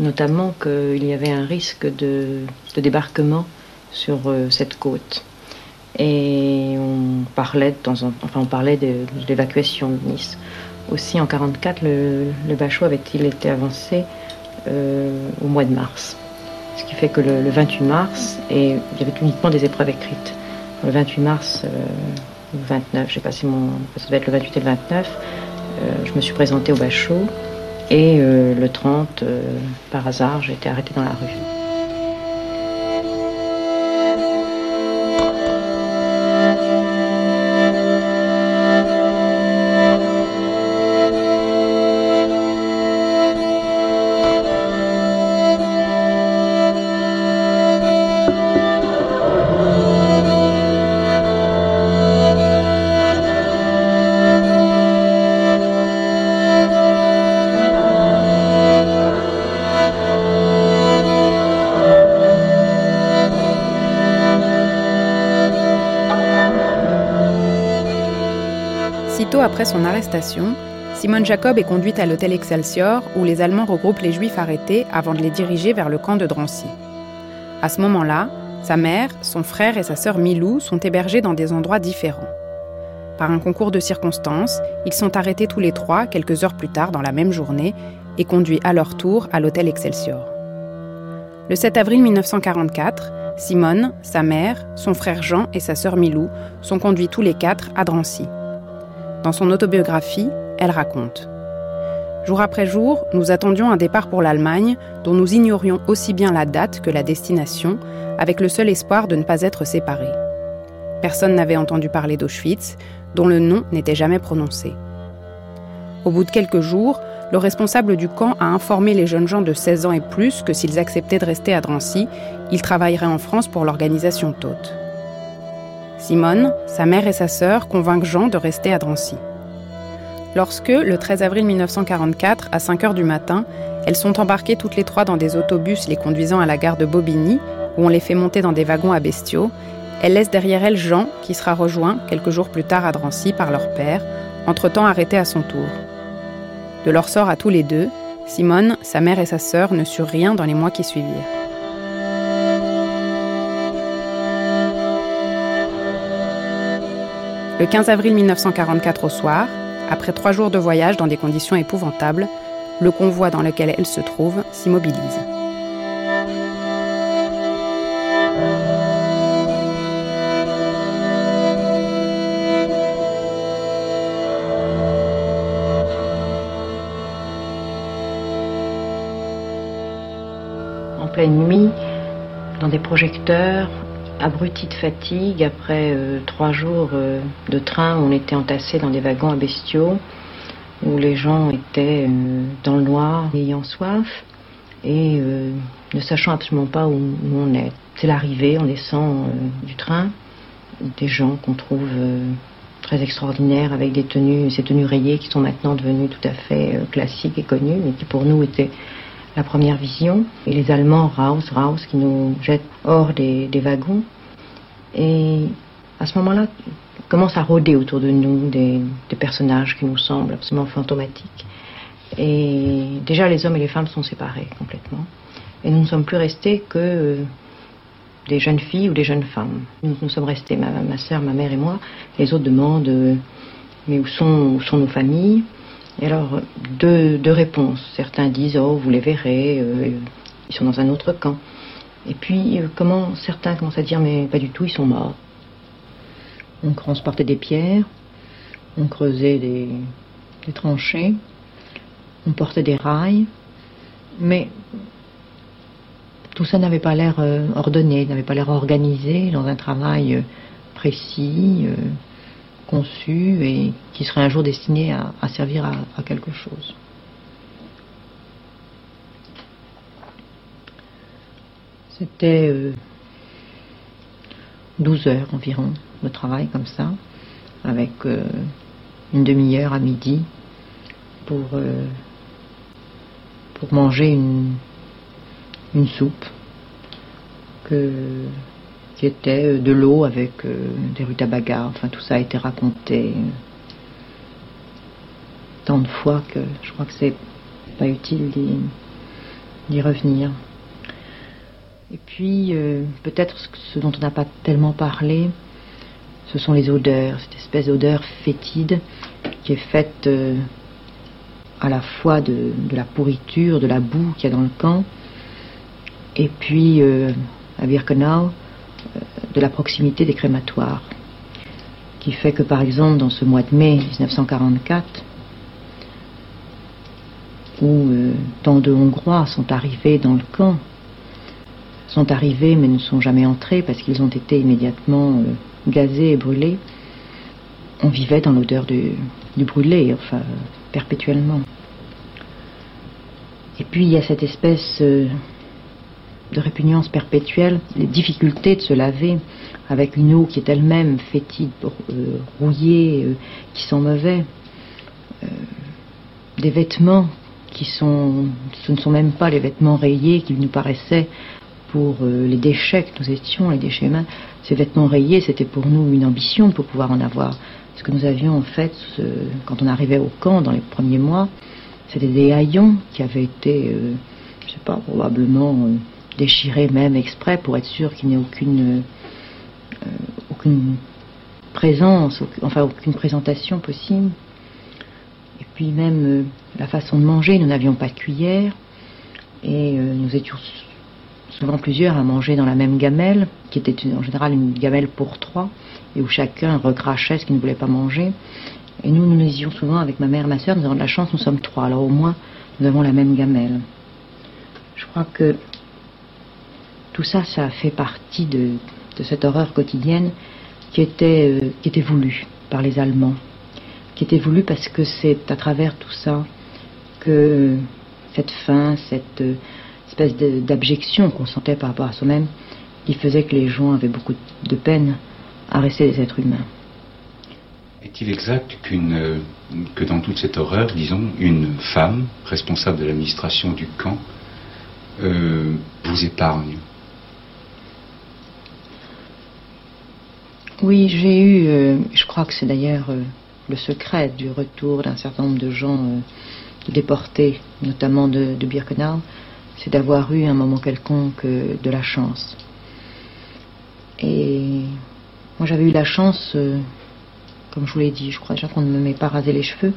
S3: notamment, qu'il y avait un risque de, de débarquement sur euh, cette côte. Et on parlait de enfin on parlait de, l'évacuation de Nice. Aussi en 44, le, Bachot avait-il été avancé euh, au mois de mars. Ce qui fait que le, 28 mars, et il y avait uniquement des épreuves écrites. Le 28 mars, euh, le 29, j'ai passé mon. Ça devait être le 28 et le 29, je me suis présentée au Bachot. Et le 30, par hasard, j'ai été arrêtée dans la rue.
S5: Simone Jacob est conduite à l'hôtel Excelsior où les Allemands regroupent les Juifs arrêtés avant de les diriger vers le camp de Drancy. À ce moment-là, sa mère, son frère et sa sœur Milou sont hébergés dans des endroits différents. Par un concours de circonstances, ils sont arrêtés tous les trois quelques heures plus tard dans la même journée et conduits à leur tour à l'hôtel Excelsior. Le 7 avril 1944, Simone, sa mère, son frère Jean et sa sœur Milou sont conduits tous les quatre à Drancy. Dans son autobiographie, elle raconte Jour après jour, nous attendions un départ pour l'Allemagne dont nous ignorions aussi bien la date que la destination, avec le seul espoir de ne pas être séparés. Personne n'avait entendu parler d'Auschwitz, dont le nom n'était jamais prononcé. Au bout de quelques jours, le responsable du camp a informé les jeunes gens de 16 ans et plus que s'ils acceptaient de rester à Drancy, ils travailleraient en France pour l'organisation Tote. Simone, sa mère et sa sœur convainquent Jean de rester à Drancy. Lorsque, le 13 avril 1944, à 5 heures du matin, elles sont embarquées toutes les trois dans des autobus les conduisant à la gare de Bobigny, où on les fait monter dans des wagons à bestiaux, elles laissent derrière elles Jean, qui sera rejoint quelques jours plus tard à Drancy par leur père, entre-temps arrêté à son tour. De leur sort à tous les deux, Simone, sa mère et sa sœur ne surent rien dans les mois qui suivirent. Le 15 avril 1944 au soir, après trois jours de voyage dans des conditions épouvantables, le convoi dans lequel elle se trouve s'immobilise.
S3: En pleine nuit, dans des projecteurs, abrutis de fatigue. Après euh, trois jours euh, de train, on était entassés dans des wagons à bestiaux où les gens étaient euh, dans le noir, ayant soif et ne sachant absolument pas où, où on est. C'est l'arrivée, on descend du train, des gens qu'on trouve très extraordinaires avec des tenues, ces tenues rayées qui sont maintenant devenues tout à fait classiques et connues, mais qui pour nous étaient la première vision, et les Allemands Raus, Raus, qui nous jettent hors des, wagons. Et à ce moment-là, commence à rôder autour de nous des, personnages qui nous semblent absolument fantomatiques. Et déjà, les hommes et les femmes sont séparés complètement. Et nous ne sommes plus restés que euh, des jeunes filles ou des jeunes femmes. Nous, sommes restés, ma, ma soeur, ma mère et moi. Les autres demandent, euh, mais où sont nos familles? Et alors, deux, réponses. Certains disent, oh, vous les verrez, euh, ils sont dans un autre camp. Et puis, euh, comment certains commencent à dire, mais pas du tout, ils sont morts. On transportait des pierres, on creusait des, tranchées, on portait des rails, mais tout ça n'avait pas l'air euh, ordonné, n'avait pas l'air organisé dans un travail précis conçu et qui serait un jour destiné à, servir à, quelque chose. C'était 12 euh, heures environ de travail comme ça, avec euh, une demi-heure à midi pour, euh, pour manger une, une soupe que qui était euh, de l'eau avec des rutabagas. Enfin, tout ça a été raconté tant de fois que je crois que c'est pas utile d'y revenir. Et puis, euh, peut-être ce dont on n'a pas tellement parlé, ce sont les odeurs, cette espèce d'odeur fétide qui est faite à la fois de, la pourriture, de la boue qu'il y a dans le camp, et puis à Birkenau, de la proximité des crématoires, qui fait que par exemple dans ce mois de mai 1944, où euh, tant de Hongrois sont arrivés dans le camp, sont arrivés mais ne sont jamais entrés parce qu'ils ont été immédiatement euh, gazés et brûlés, on vivait dans l'odeur du, brûlé, enfin perpétuellement. Et puis il y a cette espèce euh, de répugnance perpétuelle, les difficultés de se laver avec une eau qui est elle-même fétide, rouillée, qui sent mauvais, des vêtements ce ne sont même pas les vêtements rayés qui nous paraissaient pour les déchets que nous étions, les déchets humains. Ces vêtements rayés, c'était pour nous une ambition pour pouvoir en avoir. Ce que nous avions en fait, quand on arrivait au camp dans les premiers mois, c'était des haillons qui avaient été, je sais pas, probablement déchirer même exprès pour être sûr qu'il n'y ait euh, aucune présence, enfin aucune présentation possible. Puis même euh, la façon de manger, nous n'avions pas de cuillère. Et euh, nous étions souvent plusieurs à manger dans la même gamelle, qui était en général une gamelle pour trois, et où chacun recrachait ce qu'il ne voulait pas manger. Et nous, nous nous disions souvent avec ma mère et ma soeur, nous avons de la chance, nous sommes trois, alors au moins nous avons la même gamelle. Je crois que tout ça, ça fait partie de, cette horreur quotidienne qui était, euh, qui était voulue par les Allemands, qui était voulue parce que c'est à travers tout ça que cette faim, cette euh, espèce d'abjection qu'on sentait par rapport à soi-même, qui faisait que les gens avaient beaucoup de peine à rester des êtres humains.
S8: Est-il exact qu'une, euh, que dans toute cette horreur, disons, une femme responsable de l'administration du camp vous épargne?
S3: Oui, j'ai eu, euh, je crois que c'est d'ailleurs euh, le secret du retour d'un certain nombre de gens euh, déportés, notamment de, Birkenau, c'est d'avoir eu un moment quelconque de la chance. Et moi j'avais eu la chance, comme je vous l'ai dit, je crois déjà qu'on ne me met pas rasé les cheveux,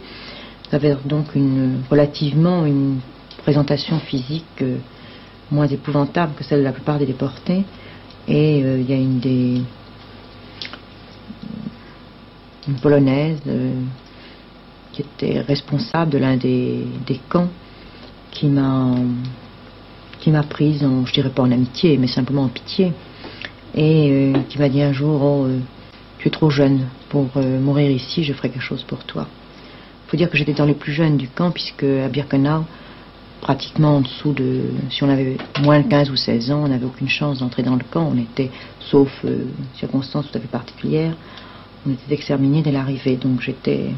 S3: d'avoir donc une, relativement une présentation physique moins épouvantable que celle de la plupart des déportés. Et il y a une des une polonaise euh, qui était responsable de l'un des, camps qui m'a qui m'a prise en, je dirais pas en amitié, mais simplement en pitié. et euh, qui m'a dit un jour oh, euh, Tu es trop jeune pour mourir ici, je ferai quelque chose pour toi. Il faut dire que j'étais dans les plus jeunes du camp, puisque à Birkenau, pratiquement en dessous de. Si on avait moins de 15 ou 16 ans, on n'avait aucune chance d'entrer dans le camp. On était, sauf circonstances tout à fait particulières, on était exterminés dès l'arrivée. Donc j'étais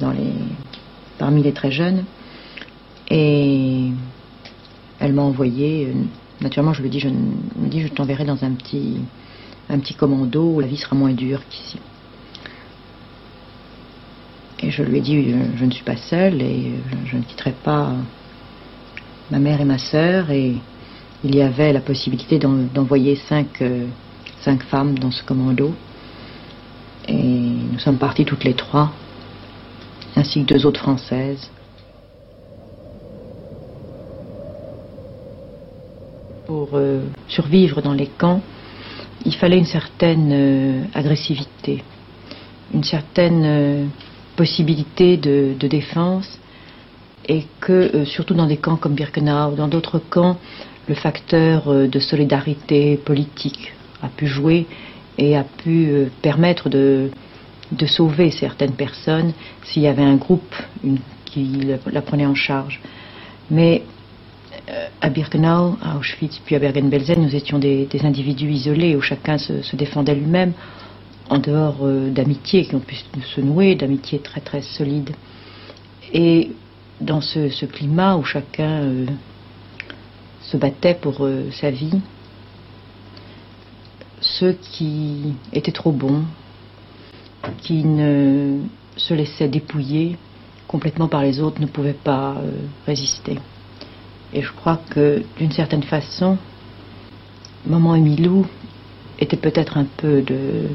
S3: dans les, parmi les très jeunes. Et elle m'a envoyé Naturellement, je lui dis, je, me dis, je t'enverrai dans un petit, un petit commando où la vie sera moins dure qu'ici. Et je lui ai dit, je, ne suis pas seule et je, ne quitterai pas ma mère et ma sœur. Et il y avait la possibilité d'envoyer cinq, euh, cinq femmes dans ce commando. Et nous sommes partis toutes les trois, ainsi que deux autres françaises. pour euh, survivre dans les camps, il fallait une certaine euh, agressivité, une certaine euh, possibilité de, défense, et que, surtout dans des camps comme Birkenau, dans d'autres camps, le facteur de solidarité politique a pu jouer et a pu permettre de, de sauver certaines personnes s'il y avait un groupe qui la prenait en charge. Mais euh, à Birkenau, à Auschwitz, puis à Bergen-Belsen, nous étions des, individus isolés où chacun se, défendait lui-même, en dehors euh, d'amitié qui ont pu se nouer, d'amitié très très solide. Et dans ce, climat où chacun euh, se battait pour sa vie, ceux qui étaient trop bons, qui ne se laissaient dépouiller complètement par les autres, ne pouvaient pas résister. Et je crois que d'une certaine façon, Maman et Milou était peut-être un peu de,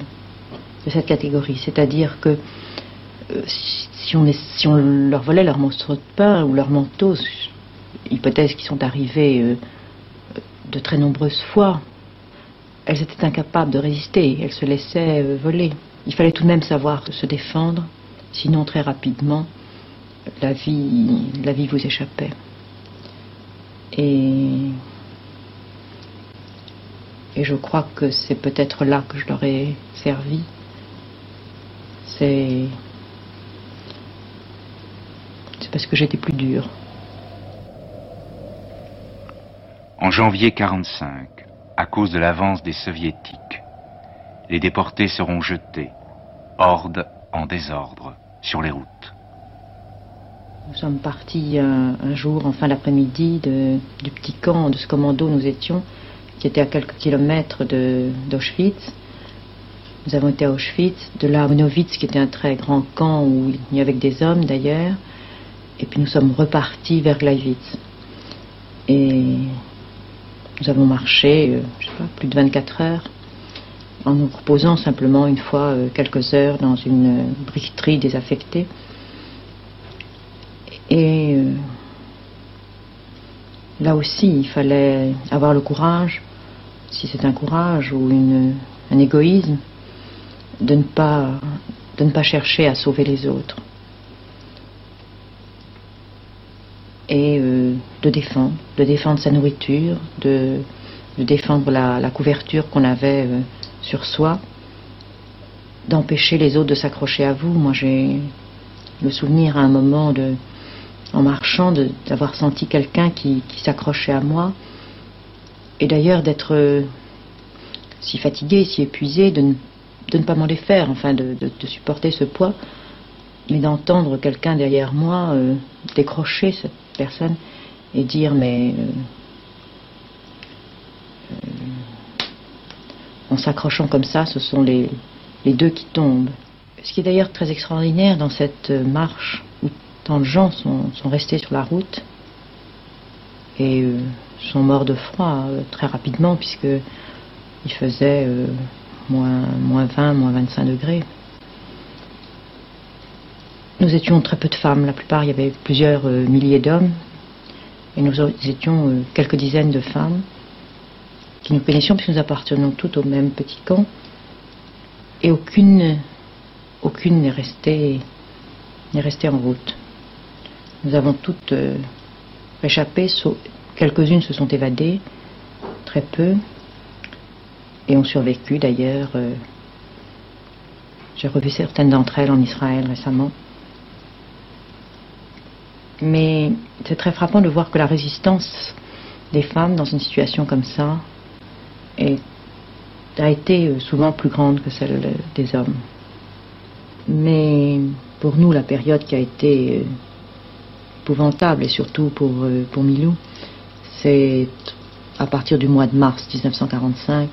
S3: cette catégorie. C'est-à-dire que euh, si, on leur volait leur morceau de pain ou leur manteau, hypothèses qui sont arrivées euh, de très nombreuses fois, elles étaient incapables de résister, elles se laissaient euh, voler. Il fallait tout de même savoir se défendre, sinon très rapidement, la vie, la vie vous échappait. Et, et je crois que c'est peut-être là que je leur ai servi. C'est c'est parce que j'étais plus dur.
S8: En janvier 45, à cause de l'avance des soviétiques, les déportés seront jetés, hordes en désordre, sur les routes.
S3: Nous sommes partis un, jour en fin d'après-midi du petit camp de ce commando où nous étions, qui était à quelques kilomètres d'Auschwitz. Nous avons été à Auschwitz, de là à Monowitz, qui était un très grand camp où il y avait des hommes d'ailleurs. Et puis nous sommes repartis vers Gleiwitz. Et nous avons marché, euh, sais pas, plus de 24 heures, en nous reposant simplement une fois euh, quelques heures dans une briqueterie désaffectée. Et euh, là aussi, il fallait avoir le courage, si c'est un courage ou un égoïsme, de ne pas chercher à sauver les autres. Et euh, de défendre, de défendre sa nourriture, de, défendre la, couverture qu'on avait euh, sur soi, d'empêcher les autres de s'accrocher à vous. Moi, j'ai le souvenir à un moment de, en marchant, d'avoir senti quelqu'un qui, s'accrochait à moi, et d'ailleurs d'être euh, si fatigué, si épuisé, de ne, pas m'en défaire, enfin de, supporter ce poids, mais d'entendre quelqu'un derrière moi décrocher cette personne et dire mais euh, en s'accrochant comme ça, ce sont les, deux qui tombent. Ce qui est d'ailleurs très extraordinaire dans cette marche Tant de gens sont, restés sur la route et euh, sont morts de froid euh, très rapidement puisque il faisait euh, moins, moins 20, moins 25 degrés. Nous étions très peu de femmes, la plupart il y avait plusieurs milliers d'hommes et nous étions quelques dizaines de femmes qui nous connaissions puisque nous appartenions toutes au même petit camp et aucune n'est restée en route. Nous avons toutes euh, échappé, quelques-unes se sont évadées, très peu. et ont survécu d'ailleurs. Euh, j'ai revu certaines d'entre elles en Israël récemment. Mais c'est très frappant de voir que la résistance des femmes dans une situation comme ça a été euh, souvent plus grande que celle des hommes. Mais pour nous, la période qui a été euh, épouvantable, et surtout pour, euh, pour Milou, c'est à partir du mois de mars 1945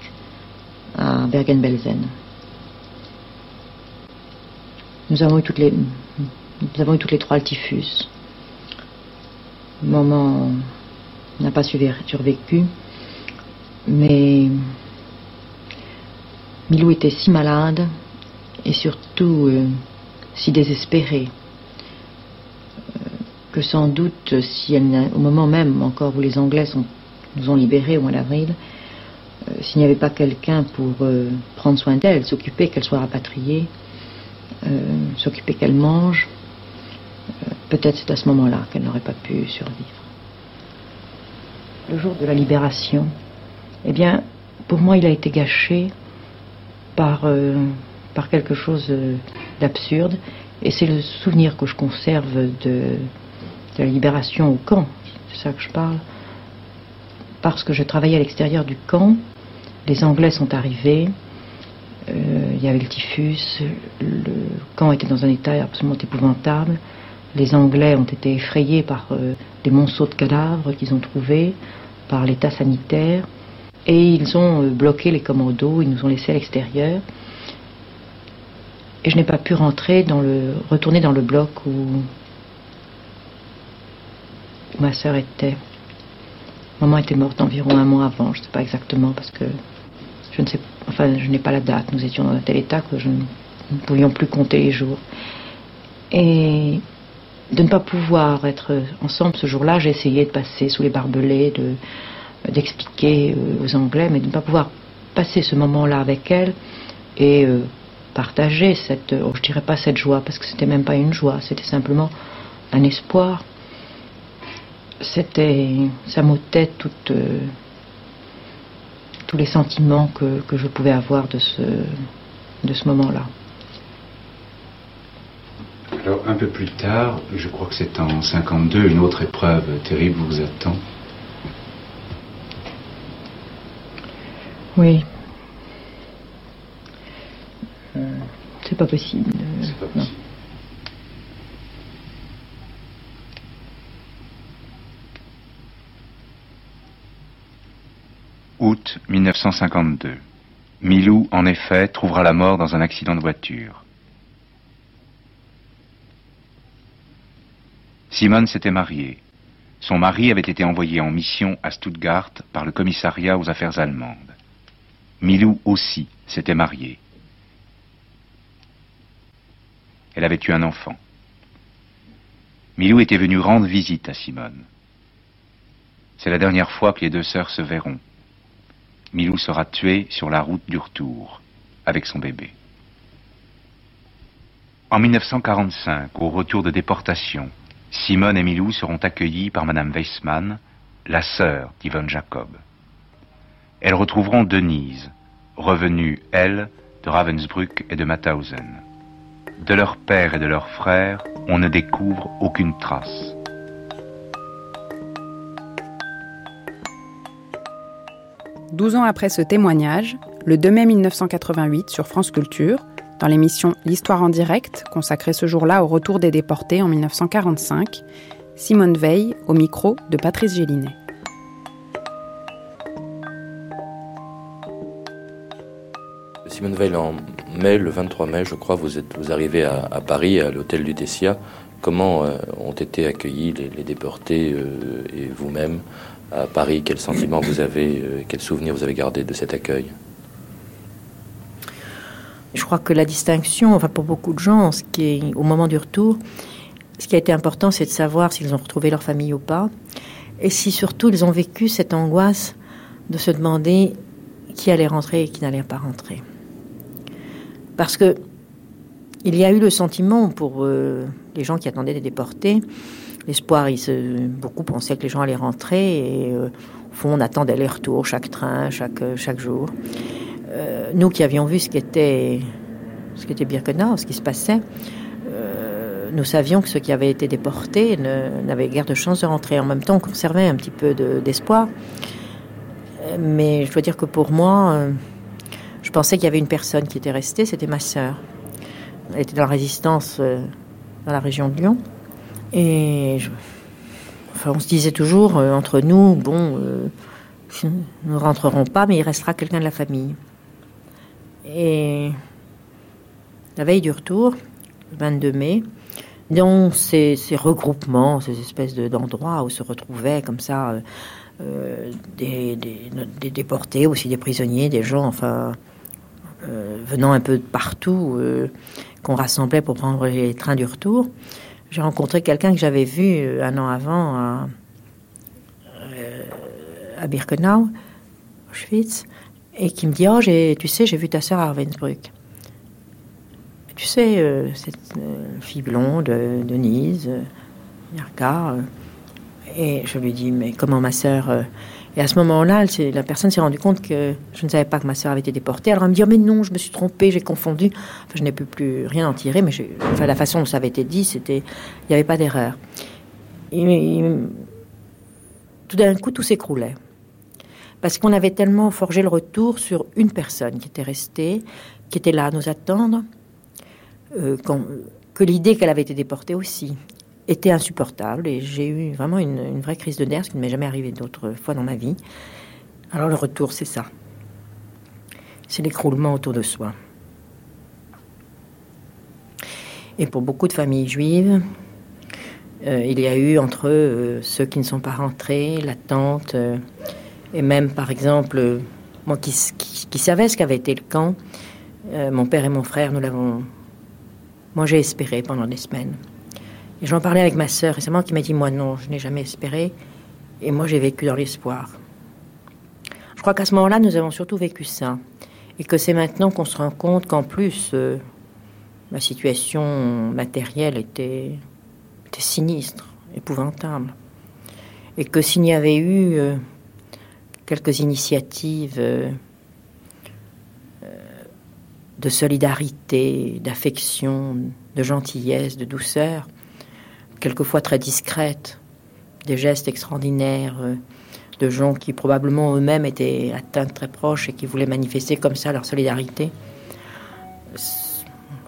S3: à Bergen-Belsen. Nous avons eu toutes les, nous avons eu toutes les trois le typhus. Maman n'a pas survécu, mais Milou était si malade et surtout euh, si désespérée euh, que sans doute si elle au moment même encore où les Anglais nous ont libérés au mois d'avril, euh, s'il n'y avait pas quelqu'un pour prendre soin d'elle, s'occuper qu'elle soit rapatriée, s'occuper qu'elle mange, peut-être c'est à ce moment-là qu'elle n'aurait pas pu survivre. Le jour de la libération, eh bien, pour moi, il a été gâché par, euh, quelque chose euh, d'absurde. Et c'est le souvenir que je conserve de, la libération au camp. C'est ça que je parle. Parce que je travaillais à l'extérieur du camp, les Anglais sont arrivés, euh, il y avait le typhus, le camp était dans un état absolument épouvantable. Les Anglais ont été effrayés par les monceaux de cadavres qu'ils ont trouvés, par l'état sanitaire. Et ils ont euh, bloqué les commandos, ils nous ont laissés à l'extérieur. Et je n'ai pas pu rentrer dans le, retourner dans le bloc où, ma sœur était. Maman était morte environ un mois avant, je ne sais pas exactement parce que je ne sais, enfin, je n'ai pas la date. Nous étions dans un tel état que je ne, nous ne pouvions plus compter les jours. Et de ne pas pouvoir être ensemble ce jour-là, j'ai essayé de passer sous les barbelés, de, d'expliquer euh, aux Anglais, mais de ne pas pouvoir passer ce moment-là avec elle et euh, partager cette, oh, je dirais pas cette joie, parce que c'était même pas une joie, c'était simplement un espoir. C'était, ça m'ôtait euh, tous les sentiments que, je pouvais avoir de ce moment-là.
S8: Alors un peu plus tard, je crois que c'est en 52, une autre épreuve terrible vous attend.
S3: Oui. Euh, c'est pas possible.
S8: C'est pas possible. Août 1952. Milou, en effet, trouvera la mort dans un accident de voiture. Simone s'était mariée. Son mari avait été envoyé en mission à Stuttgart par le commissariat aux affaires allemandes. Milou aussi s'était mariée. Elle avait eu un enfant. Milou était venue rendre visite à Simone. C'est la dernière fois que les deux sœurs se verront. Milou sera tuée sur la route du retour, avec son bébé. En 1945, au retour de déportation, Simone et Milou seront accueillis par Madame Weissmann, la sœur d'Yvonne Jacob elles retrouveront Denise, revenue, elle, de Ravensbrück et de Mauthausen. De leur père et de leur frère, on ne découvre aucune trace.
S5: Douze ans après ce témoignage, le 2 mai 1988 sur France Culture, dans l'émission L'Histoire en direct, consacrée ce jour-là au retour des déportés en 1945, Simone Veil au micro de Patrice Gélinet.
S10: Simone Veil, en mai, le 23 mai, je crois, vous, êtes, vous arrivez à, Paris, à l'hôtel du. Comment euh, ont été accueillis les, déportés euh, et vous-même à Paris? Quels sentiments vous avez, euh, quels souvenirs vous avez gardés de cet accueil?
S1: Je crois que la distinction, enfin pour beaucoup de gens, au moment du retour, ce qui a été important, c'est de savoir s'ils ont retrouvé leur famille ou pas, et si surtout ils ont vécu cette angoisse de se demander qui allait rentrer et qui n'allait pas rentrer. Parce que il y a eu le sentiment pour euh, les gens qui attendaient des déportés, l'espoir, beaucoup pensaient que les gens allaient rentrer et euh, au fond on attendait les retours chaque train, chaque, chaque jour. Euh, nous qui avions vu ce qu'était ce qu'était Birkenau, ce qui se passait, euh, nous savions que ceux qui avaient été déportés n'avaient guère de chance de rentrer. En même temps, on conservait un petit peu d'espoir. Mais je dois dire que pour moi, euh, je pensais qu'il y avait une personne qui était restée, c'était ma sœur. Elle était dans la résistance dans la région de Lyon. Et enfin, on se disait toujours entre nous, bon, nous ne rentrerons pas, mais il restera quelqu'un de la famille. Et la veille du retour, le 22 mai, dans ces, regroupements, ces espèces d'endroits où se retrouvaient comme ça euh, euh, des, déportés, aussi des prisonniers, des gens, enfin, euh, venant un peu de partout, qu'on rassemblait pour prendre les trains du retour. J'ai rencontré quelqu'un que j'avais vu un an avant à, à Birkenau, Auschwitz, et qui me dit Oh, tu sais, j'ai vu ta sœur à Ravensbrück. Tu sais, euh, cette euh, fille blonde, euh, Denise, Yarka. et je lui dis Mais comment ma sœur Et à ce moment-là, la personne s'est rendue compte que je ne savais pas que ma sœur avait été déportée. Alors elle me dit oh, Mais non, je me suis trompée, j'ai confondu. Enfin, je n'ai plus rien en tirer, mais enfin, la façon dont ça avait été dit, c'était. Il n'y avait pas d'erreur. tout d'un coup, tout s'écroulait parce qu'on avait tellement forgé le retour sur une personne qui était restée, qui était là à nous attendre, euh, que l'idée qu'elle avait été déportée aussi était insupportable. Et j'ai eu vraiment une, vraie crise de nerfs, ce qui ne m'est jamais arrivé d'autres fois dans ma vie. Alors le retour, c'est ça. C'est l'écroulement autour de soi. Et pour beaucoup de familles juives, euh, il y a eu entre euh, ceux qui ne sont pas rentrés, l'attente, et même, par exemple, moi qui, savais ce qu'avait été le camp, euh, mon père et mon frère, nous l'avons. Moi, j'ai espéré pendant des semaines. Et j'en parlais avec ma sœur récemment qui m'a dit Moi, non, je n'ai jamais espéré. Et moi, j'ai vécu dans l'espoir. Je crois qu'à ce moment-là, nous avons surtout vécu ça. Et que c'est maintenant qu'on se rend compte qu'en plus, euh, ma situation matérielle était, était sinistre, épouvantable. Et que s'il n'y avait eu. Euh, quelques initiatives euh, euh, de solidarité, d'affection, de gentillesse, de douceur, quelquefois très discrètes, des gestes extraordinaires euh, de gens qui probablement eux-mêmes étaient atteints très proches et qui voulaient manifester comme ça leur solidarité,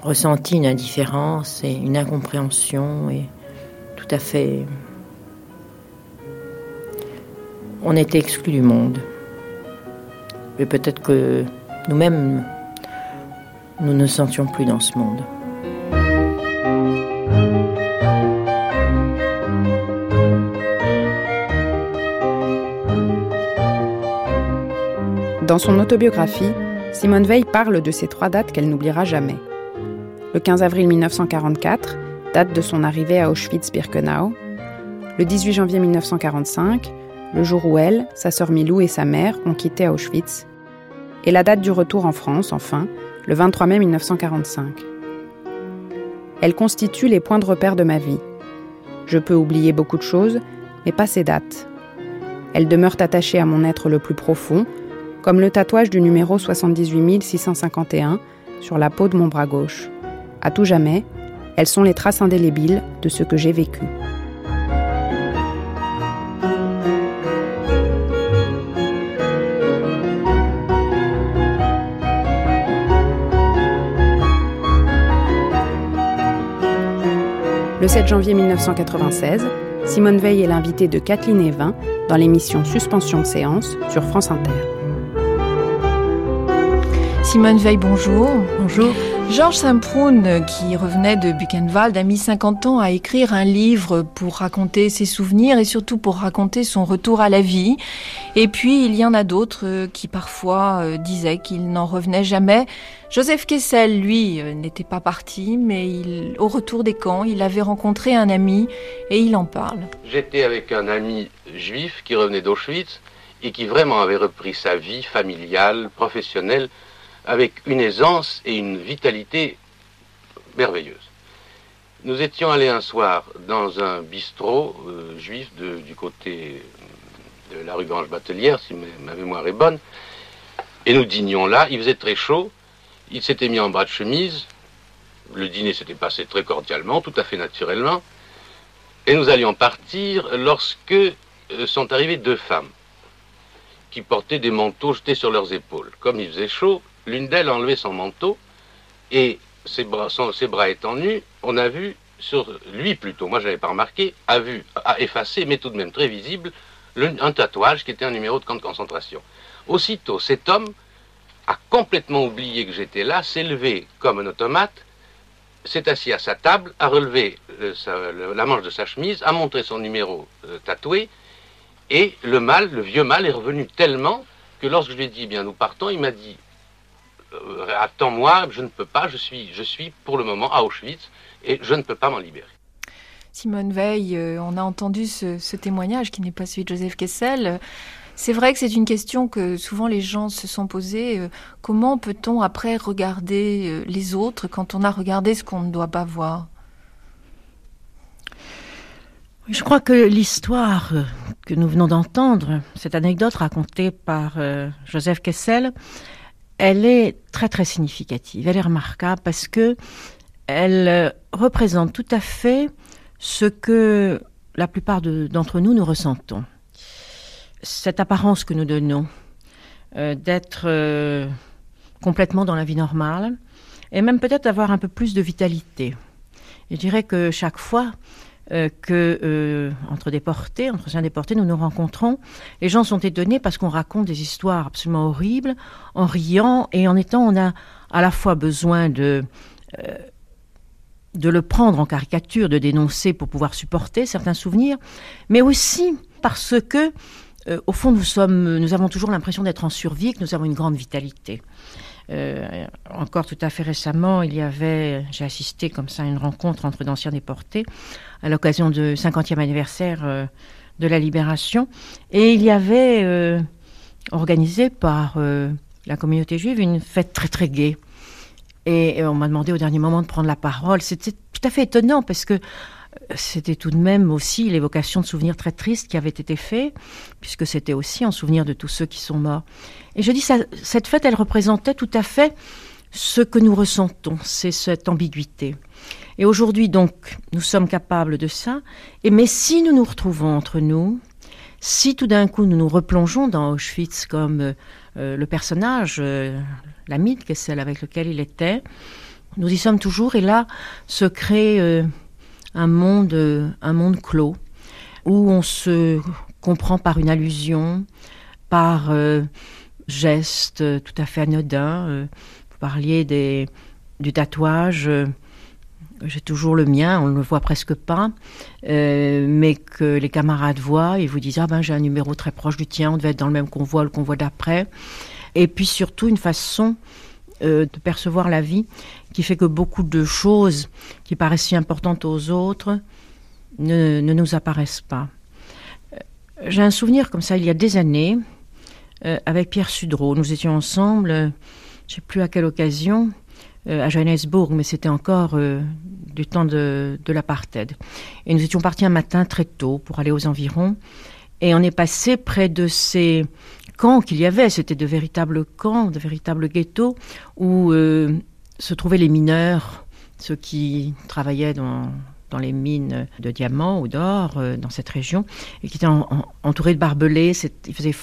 S1: ressenti une indifférence et une incompréhension et tout à fait on était exclus du monde. Et peut-être que nous-mêmes, nous ne sentions plus dans ce monde.
S5: Dans son autobiographie, Simone Veil parle de ces trois dates qu'elle n'oubliera jamais. Le 15 avril 1944, date de son arrivée à Auschwitz-Birkenau. Le 18 janvier 1945, le jour où elle, sa sœur Milou et sa mère ont quitté Auschwitz, et la date du retour en France, enfin, le 23 mai 1945. Elle constitue les points de repère de ma vie. Je peux oublier beaucoup de choses, mais pas ces dates. Elles demeurent attachées à mon être le plus profond, comme le tatouage du numéro 78 651 sur la peau de mon bras gauche. À tout jamais, elles sont les traces indélébiles de ce que j'ai vécu. Le 7 janvier 1996, Simone Veil est l'invitée de Kathleen Evin dans l'émission Suspension séance sur France Inter.
S11: Simone Veil, bonjour. Bonjour. Georges Saint-Proun, qui revenait de Buchenwald, a mis 50 ans à écrire un livre pour raconter ses souvenirs et surtout pour raconter son retour à la vie. Et puis, il y en a d'autres euh, qui parfois euh, disaient qu'il n'en revenait jamais. Joseph Kessel, lui, euh, n'était pas parti, mais il, au retour des camps, il avait rencontré un ami et il en parle.
S12: J'étais avec un ami juif qui revenait d'Auschwitz et qui vraiment avait repris sa vie familiale, professionnelle, avec une aisance et une vitalité merveilleuse. Nous étions allés un soir dans un bistrot euh, juif du côté de la rue Grange Batelière, si ma mémoire est bonne, Et nous dînions là, il faisait très chaud, il s'était mis en bras de chemise, le dîner s'était passé très cordialement, tout à fait naturellement, et nous allions partir lorsque euh, sont arrivées deux femmes qui portaient des manteaux jetés sur leurs épaules. Comme il faisait chaud, l'une d'elles a enlevé son manteau et ses bras, son- ses bras étant nus, on a vu sur lui plutôt, moi je n'avais pas remarqué, a vu, a effacé, mais tout de même très visible, le- un tatouage qui était un numéro de camp de concentration. Aussitôt, cet homme a complètement oublié que j'étais là, s'est levé comme un automate, s'est assis à sa table, a relevé euh, la manche de sa chemise, a montré son numéro euh, tatoué, et le mâle, le vieux mâle, est revenu tellement que lorsque je lui ai dit, bien nous partons, il m'a dit, euh, attends-moi, je ne peux pas, je suis, je suis pour le moment à Auschwitz, et je ne peux pas m'en libérer.
S11: Simone Veil, euh, on a entendu ce, ce témoignage qui n'est pas celui de Joseph Kessel. C'est vrai que c'est une question que souvent les gens se sont posées. euh, Comment peut-on après regarder les autres quand on a regardé ce qu'on ne doit pas voir?
S3: Je crois que l'histoire que nous venons d'entendre, cette anecdote racontée par Joseph Kessel, elle est très très significative. Elle est remarquable parce que elle euh, représente tout à fait ce que la plupart de- d'entre nous nous ressentons. Cette apparence que nous donnons euh, d'être euh, complètement dans la vie normale et même peut-être d'avoir un peu plus de vitalité. Je dirais que chaque fois euh, que euh, entre déportés, entre anciens déportés, nous nous rencontrons, les gens sont étonnés parce qu'on raconte des histoires absolument horribles, en riant et en étant, on a à la fois besoin de euh, de le prendre en caricature, de dénoncer pour pouvoir supporter certains souvenirs, mais aussi parce que, au fond, nous sommes, nous avons toujours l'impression d'être en survie, que nous avons une grande vitalité. Euh, encore tout à fait récemment, il y avait, j'ai assisté comme ça à une rencontre entre d'anciens déportés à l'occasion du 50e anniversaire euh, de la libération, et il y avait euh, organisé par la communauté juive une fête très très gaie. Et, et on m'a demandé au dernier moment de prendre la parole. C'était tout à fait étonnant parce que c'était tout de même aussi l'évocation de souvenirs très tristes qui avaient été faits, puisque c'était aussi en souvenir de tous ceux qui sont morts. Et je dis, cette fête, elle représentait tout à fait ce que nous ressentons, c'est cette ambiguïté. Et aujourd'hui, donc, nous sommes capables de ça. Et mais si nous nous retrouvons entre nous, si tout d'un coup nous nous replongeons dans Auschwitz comme euh, le personnage, euh, l'ami de Kessel avec lequel il était, nous y sommes toujours. Et là se crée euh, un monde, euh, un monde clos où on se comprend par une allusion, par gestes euh, tout à fait anodins. Euh, vous parliez des, du tatouage. euh, j'ai toujours le mien, on ne le voit presque pas, mais que les camarades voient et vous disent Ah ben j'ai un numéro très proche du tien, on devait être dans le même convoi, le convoi d'après. Et puis surtout une façon de percevoir la vie qui fait que beaucoup de choses qui paraissent si importantes aux autres ne, ne nous apparaissent pas. J'ai un souvenir comme ça il y a des années euh, avec Pierre Sudreau. Nous étions ensemble, euh, je ne sais plus à quelle occasion, euh, à Johannesburg, mais c'était encore du temps de, l'apartheid. Et nous étions partis un matin très tôt pour aller aux environs. Et on est passé près de ces camps qu'il y avait. C'était de véritables camps, de véritables ghettos où se trouvaient les mineurs, ceux qui travaillaient dans, les mines de diamants ou d'or dans cette région et qui étaient en- en- entourés de barbelés. Il faisait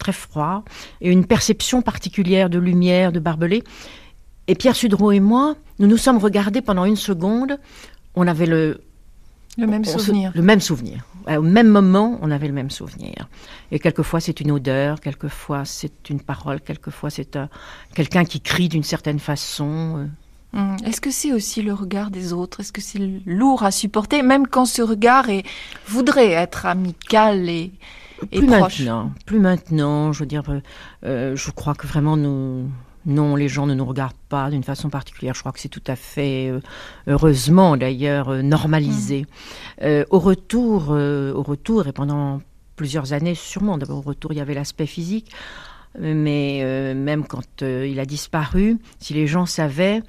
S3: très froid et une perception particulière de lumière, de barbelés. Et Pierre Sudreau et moi, nous nous sommes regardés pendant une seconde. On avait le,
S11: Le même
S3: se-
S11: souvenir.
S3: le même souvenir. Au même moment, on avait le même souvenir. Et quelquefois, c'est une odeur, quelquefois, c'est une parole, quelquefois, c'est un- quelqu'un qui crie d'une certaine façon. euh.
S11: Hum, Est-ce que c'est aussi le regard des autres? Est-ce que c'est lourd à supporter, même quand ce regard est, voudrait être amical et, et
S3: plus
S11: proche
S3: maintenant, plus maintenant, je veux dire, euh, euh, je crois que vraiment nous, non, les gens ne nous regardent pas d'une façon particulière. Je crois que c'est tout à fait, euh, heureusement d'ailleurs, normalisé. Euh, au retour, euh, au retour et pendant plusieurs années, sûrement. D'abord au retour, il y avait l'aspect physique, mais euh, même quand il a disparu, si les gens savaient.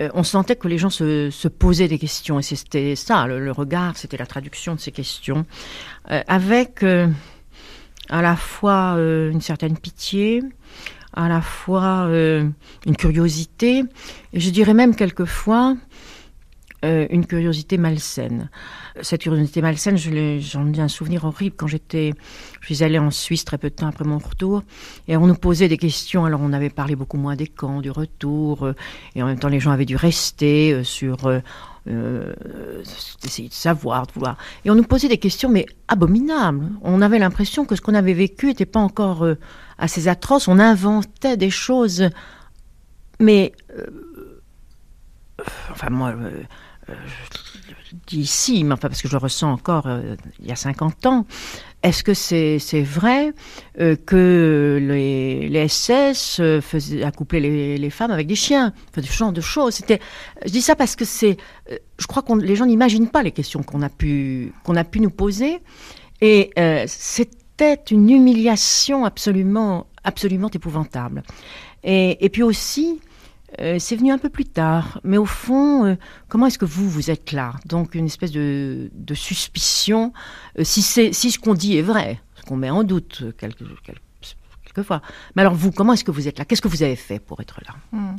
S3: on sentait que les gens se, se posaient des questions et c'était ça, le, le regard, c'était la traduction de ces questions, avec à la fois euh, une certaine pitié, à la fois euh, une curiosité, et je dirais même quelquefois euh, une curiosité malsaine. Cette curiosité malsaine, je j'en ai un souvenir horrible quand j'étais, je suis allée en Suisse très peu de temps après mon retour, et on nous posait des questions. Alors on avait parlé beaucoup moins des camps, du retour, et en même temps les gens avaient dû rester sur euh, d'essayer de savoir, de vouloir. Et on nous posait des questions, mais abominables. On avait l'impression que ce qu'on avait vécu n'était pas encore euh, assez atroce. On inventait des choses. Mais. Euh, enfin, moi. Dis ici, mais enfin, parce que je le ressens encore il y a 50 ans. Est-ce que c'est vrai euh, que les, les SS euh, faisaient accoupler les, femmes avec des chiens enfin, Ce genre de choses? Je dis ça parce que c'est, euh, je crois que les gens n'imaginent pas les questions qu'on a pu qu'on a pu nous poser, et c'était une humiliation absolument absolument épouvantable. Et, et puis aussi, euh, c'est venu un peu plus tard, mais au fond, euh, comment est-ce que vous, vous êtes là? Donc une espèce de, suspicion, euh, si, si ce qu'on dit est vrai, ce qu'on met en doute quelque, quelque, Mais alors vous, comment est-ce que vous êtes là? Qu'est-ce que vous avez fait pour être là?
S11: Hmm.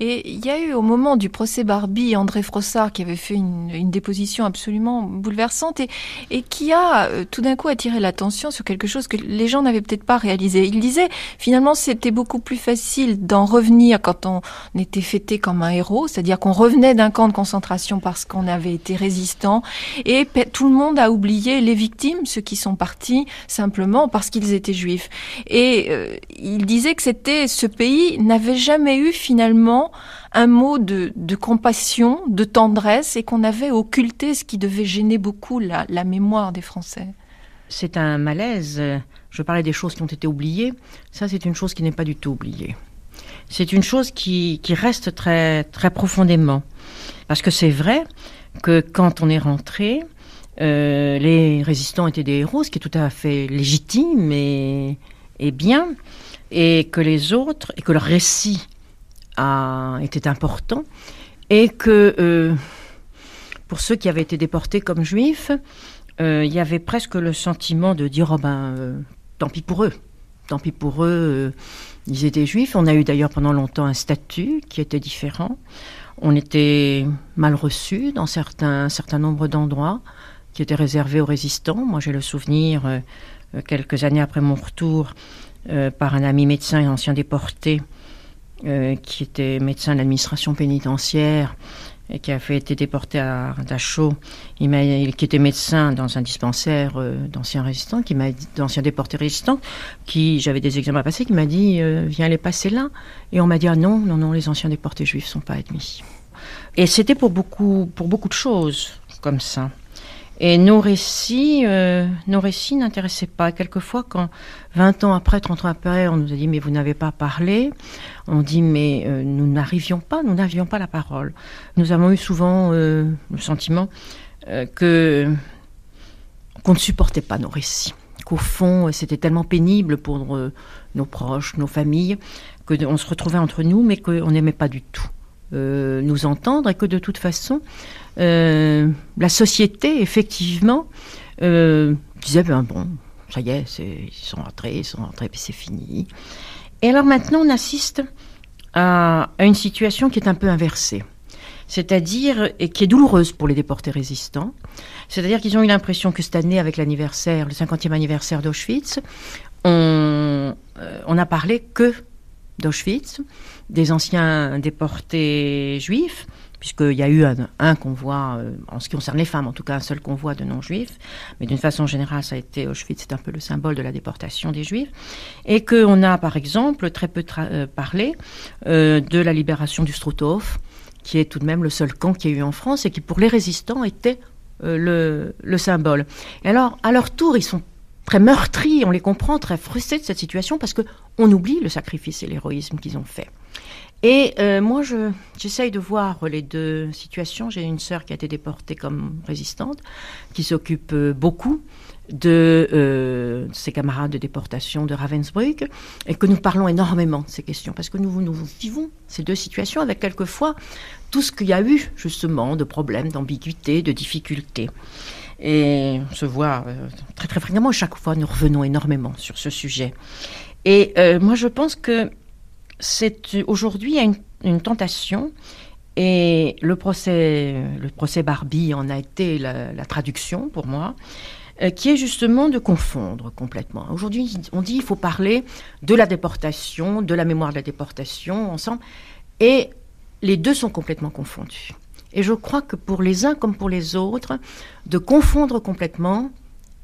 S11: Et il y a eu au moment du procès Barbie, André Frossard qui avait fait une, déposition absolument bouleversante et, et qui a euh, tout d'un coup attiré l'attention sur quelque chose que les gens n'avaient peut-être pas réalisé. Il disait finalement c'était beaucoup plus facile d'en revenir quand on était fêté comme un héros, c'est-à-dire qu'on revenait d'un camp de concentration parce qu'on avait été résistant et tout le monde a oublié les victimes, ceux qui sont partis simplement parce qu'ils étaient juifs. Et euh, il disait que c'était ce pays n'avait jamais eu finalement un mot de, compassion, de tendresse, et qu'on avait occulté ce qui devait gêner beaucoup la, mémoire des Français.
S3: C'est un malaise. Je parlais des choses qui ont été oubliées. Ça, c'est une chose qui n'est pas du tout oubliée. C'est une chose qui, reste très, très profondément. Parce que c'est vrai que quand on est rentré, euh, les résistants étaient des héros, ce qui est tout à fait légitime et, et bien, et que les autres, et que leur récit a, était important, et que euh, pour ceux qui avaient été déportés comme juifs, euh, il y avait presque le sentiment de dire oh ben euh, tant pis pour eux, tant pis pour eux, ils étaient juifs. On a eu d'ailleurs pendant longtemps un statut qui était différent. On était mal reçus dans certains, un certain nombre d'endroits qui étaient réservés aux résistants. Moi j'ai le souvenir quelques années après mon retour, euh, par un ami médecin et ancien déporté, euh, qui était médecin de l'administration pénitentiaire et qui a fait été déporté à Dachau, il qui était médecin dans un dispensaire d'anciens résistants, qui m'a d'anciens déportés résistants, qui j'avais des examens à passer, qui m'a dit viens les passer là, et on m'a dit ah non non non les anciens déportés juifs sont pas admis. Et c'était pour beaucoup pour beaucoup de choses comme ça. Et nos récits, euh, nos récits n'intéressaient pas. Quelquefois, quand 20 ans après, 30 ans après, on nous a dit mais vous n'avez pas parlé, on dit mais euh, nous n'arrivions pas, nous n'avions pas la parole. Nous avons eu souvent euh, le sentiment que qu'on ne supportait pas nos récits, qu'au fond c'était tellement pénible pour nos proches, nos familles, qu'on se retrouvait entre nous, mais qu'on n'aimait pas du tout. Nous entendre et que de toute façon, euh, la société, effectivement, euh, disait, ben bon, ça y est, ils sont rentrés, ils sont rentrés, puis c'est fini. Et alors maintenant, on assiste à, une situation qui est un peu inversée c'est-à-dire et qui est douloureuse pour les déportés résistants. C'est-à-dire qu'ils ont eu l'impression que cette année, avec l'anniversaire, le 50e anniversaire d'Auschwitz, on, euh, on a parlé que d'Auschwitz, des anciens déportés juifs, puisqu'il y a eu un, convoi, euh, en ce qui concerne les femmes, en tout cas un seul convoi de non-juifs, mais d'une façon générale, ça a été Auschwitz, c'est un peu le symbole de la déportation des juifs, et qu'on a par exemple très peu euh, parlé euh, de la libération du Struthof, qui est tout de même le seul camp qu'il y a eu en France et qui pour les résistants était le, le symbole. Et alors, à leur tour, ils sont très meurtris, on les comprend, très frustrés de cette situation parce que on oublie le sacrifice et l'héroïsme qu'ils ont fait. Et euh, moi, j'essaye de voir les deux situations. J'ai une sœur qui a été déportée comme résistante, qui s'occupe euh, beaucoup de euh, ses camarades de déportation de Ravensbrück, et que nous parlons énormément de ces questions, parce que nous, nous vivons ces deux situations avec quelquefois tout ce qu'il y a eu, justement, de problèmes, d'ambiguïté, de difficultés. Et on se voit très très fréquemment, chaque fois nous revenons énormément sur ce sujet. Et moi je pense que c'est aujourd'hui il y a une, tentation et le procès, le procès Barbie en a été la, traduction pour moi, euh, qui est justement de confondre complètement. Aujourd'hui, on dit qu'il faut parler de la déportation, de la mémoire de la déportation ensemble, et les deux sont complètement confondus. Et je crois que pour les uns comme pour les autres, de confondre complètement,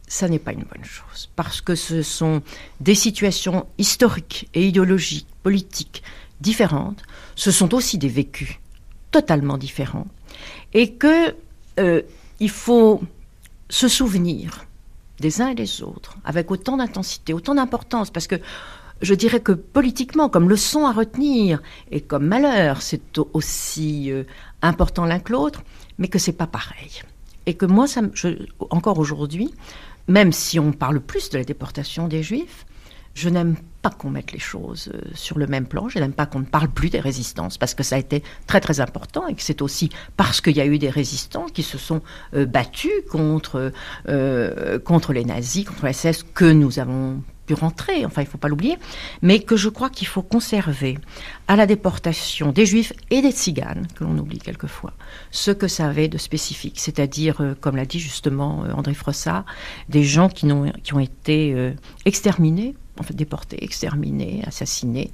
S3: ça n'est pas une bonne chose, parce que ce sont des situations historiques et idéologiques, politiques différentes, ce sont aussi des vécus totalement différents, et que euh, il faut se souvenir des uns et des autres avec autant d'intensité, autant d'importance, parce que je dirais que politiquement, comme leçon à retenir et comme malheur, c'est aussi euh, important l'un que l'autre, mais que c'est pas pareil. Et que moi, encore aujourd'hui, même si on parle plus de la déportation des Juifs, je n'aime pas qu'on mette les choses euh, sur le même plan. Je n'aime pas qu'on ne parle plus des résistances parce que ça a été très très important et que c'est aussi parce qu'il y a eu des résistants qui se sont euh, battus contre contre les nazis, contre la SS que nous avons pu rentrer, enfin il ne faut pas l'oublier, mais que je crois qu'il faut conserver à la déportation des juifs et des tziganes, que l'on oublie quelquefois, ce que ça avait de spécifique, c'est-à-dire, euh, comme l'a dit justement euh, André Frossard, des gens qui, ont, été euh, exterminés, en fait déportés, exterminés, assassinés,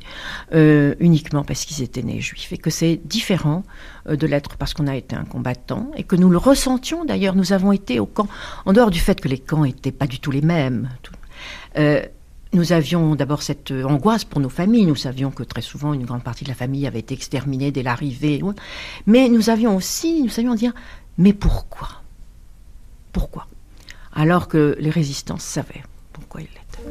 S3: uniquement parce qu'ils étaient nés juifs, et que c'est différent de l'être parce qu'on a été un combattant, et que nous le ressentions d'ailleurs, nous avons été au camp, en dehors du fait que les camps n'étaient pas du tout les mêmes. Nous avions d'abord cette angoisse pour nos familles. Nous savions que très souvent, une grande partie de la famille avait été exterminée dès l'arrivée. Mais nous avions aussi, nous savions dire, mais pourquoi? Pourquoi? Alors que les résistants savaient pourquoi ils l'étaient.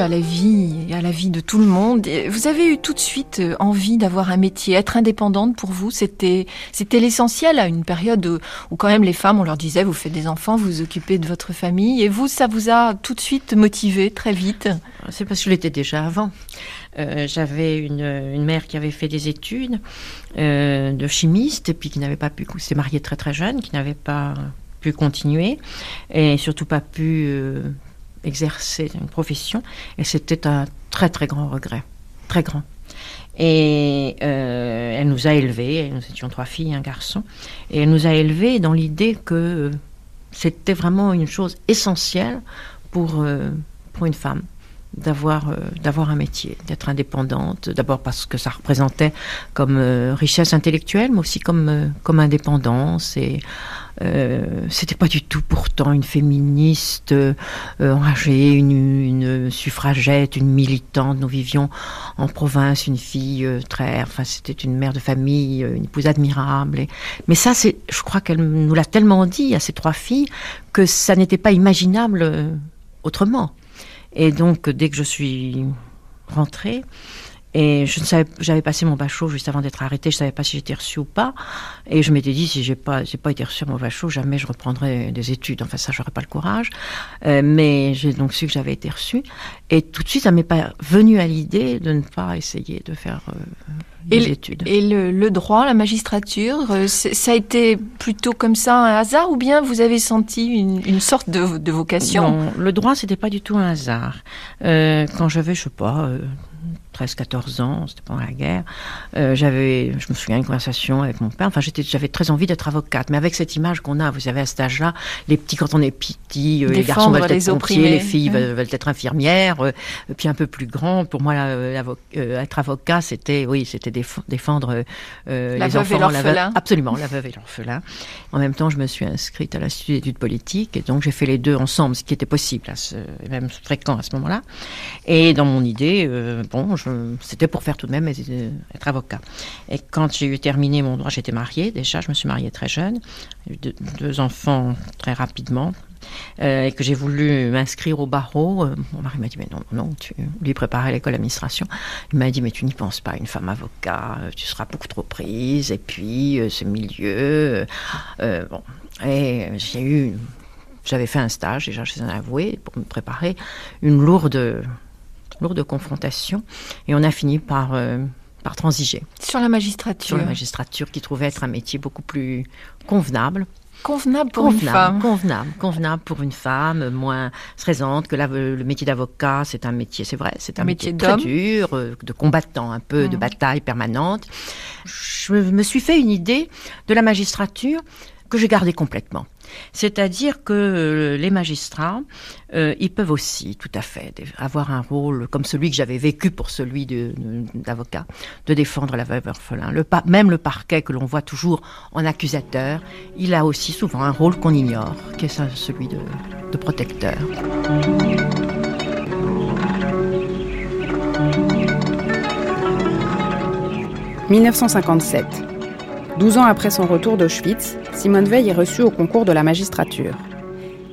S11: À la vie à la vie de tout le monde, vous avez eu tout de suite euh, envie d'avoir un métier, être indépendante pour vous, c'était c'était l'essentiel à une période où, quand même les femmes, on leur disait vous faites des enfants, vous vous occupez de votre famille, et vous ça vous a tout de suite motivé très vite.
S3: C'est parce que je l'étais déjà avant. J'avais une, mère qui avait fait des études de chimiste et puis qui n'avait pas pu, s'est mariée très très jeune, qui n'avait pas pu continuer et surtout pas pu exercer une profession. Et c'était un très très grand regret, très grand. Et euh, elle nous a élevés, nous étions trois filles et un garçon, et elle nous a élevés dans l'idée que c'était vraiment une chose essentielle pour, euh, pour une femme d'avoir euh, d'avoir un métier, d'être indépendante, d'abord parce que ça représentait comme richesse intellectuelle, mais aussi comme comme indépendance et euh, c'était pas du tout pourtant une féministe euh, enragée, une, suffragette, une militante. Nous vivions en province, une fille euh, très, enfin c'était une mère de famille, une épouse admirable. mais ça, c'est, je crois qu'elle nous l'a tellement dit à ces trois filles que ça n'était pas imaginable autrement. Et donc dès que je suis rentrée, et je ne savais, j'avais passé mon bachot juste avant d'être arrêtée. Je savais pas si j'étais reçue ou pas. Et je m'étais dit, si j'ai pas, j'ai pas été reçue à mon bachot, jamais je reprendrai des études. Enfin, ça, j'aurais pas le courage. Euh, mais j'ai donc su que j'avais été reçue. Et tout de suite, ça m'est pas venu à l'idée de ne pas essayer de faire euh, des études.
S11: Et le, droit, la magistrature, euh, ça a été plutôt comme ça un hasard ou bien vous avez senti une, sorte de, de, vocation?
S3: Non, le droit, c'était pas du tout un hasard. quand j'avais, je sais pas 13-14 ans, c'était pendant la guerre. Euh, j'avais, je me souviens, une conversation avec mon père. Enfin, j'étais, j'avais très envie d'être avocate, mais avec cette image qu'on a, vous savez, à cet âge-là, les petits, quand on est petit, euh, les garçons veulent être pompiers, les filles veulent, être infirmières, euh, puis un peu plus grand. Pour moi, être avocat, c'était, oui, c'était défendre
S11: la les veuve enfants, et la
S3: absolument, la veuve et l'orphelin. En même temps, je me suis inscrite à l'Institut d'études politiques, et donc j'ai fait les deux ensemble, ce qui était possible, même fréquent à ce moment-là. Et dans mon idée, bon, je c'était pour faire tout de même euh, être avocat. Et quand j'ai eu terminé mon droit, j'étais mariée déjà, je me suis mariée très jeune, j'ai eu deux, enfants très rapidement. Euh, et que j'ai voulu m'inscrire au barreau, euh, mon mari m'a dit mais non, non, tu lui préparais l'école d'administration. Il m'a dit mais tu n'y penses pas, une femme avocat, tu seras beaucoup trop prise. Et puis ce milieu, bon. Et j'ai eu, j'avais fait un stage déjà chez un avoué pour me préparer une lourde lourde confrontation. Et on a fini par, euh, par transiger.
S11: Sur la magistrature
S3: Sur la magistrature, qui trouvait être un métier beaucoup plus convenable.
S11: Convenable pour une femme.
S3: Convenable, convenable pour une femme, moins stressante que le métier d'avocat. C'est un métier, c'est vrai, c'est un, métier, très dur, euh, de combattant un peu, de mmh. bataille permanente. Je me suis fait une idée de la magistrature que j'ai gardée complètement. C'est-à-dire que euh, les magistrats, euh, ils peuvent aussi, tout à fait, avoir un rôle comme celui que j'avais vécu pour celui d'avocat, de, défendre la veuve orphelin. Même le parquet que l'on voit toujours en accusateur, il a aussi souvent un rôle qu'on ignore, qui est celui de, de protecteur.
S5: « 1957. 12 ans après son retour d'Auschwitz, Simone Veil est reçue au concours de la magistrature.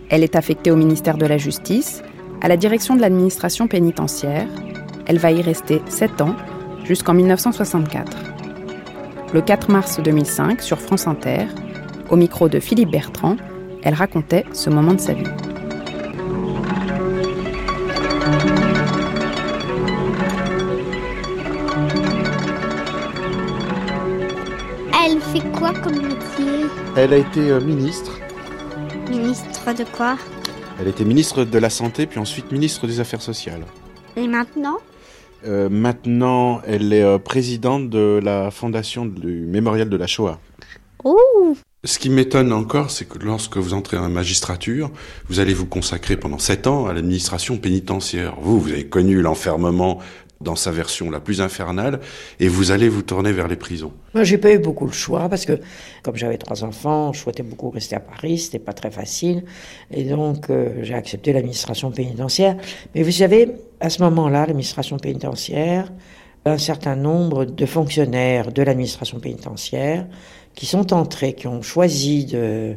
S5: Elle est affectée au ministère de la Justice, à la direction de l'administration pénitentiaire. Elle va y rester 7 ans, jusqu'en 1964. Le 4 mars 2005, sur France Inter, au micro de Philippe Bertrand, elle racontait ce moment de sa vie.
S7: Quoi comme métier
S13: Elle a été euh, ministre.
S7: Ministre de quoi?
S13: Elle était ministre de la Santé, puis ensuite ministre des Affaires sociales.
S7: Et maintenant?
S13: Euh, Maintenant, elle est euh, présidente de la fondation du mémorial de la Shoah.
S7: Oh
S6: ce qui m'étonne encore, c'est que lorsque vous entrez en magistrature, vous allez vous consacrer pendant sept ans à l'administration pénitentiaire. Vous, vous avez connu l'enfermement dans sa version la plus infernale, et vous allez vous tourner vers les prisons.
S3: Moi, j'ai pas eu beaucoup le choix parce que, comme j'avais trois enfants, je souhaitais beaucoup rester à Paris, c'était pas très facile, et donc euh, j'ai accepté l'administration pénitentiaire. Mais vous savez, à ce moment-là, l'administration pénitentiaire, un certain nombre de fonctionnaires de l'administration pénitentiaire qui sont entrés, qui ont choisi de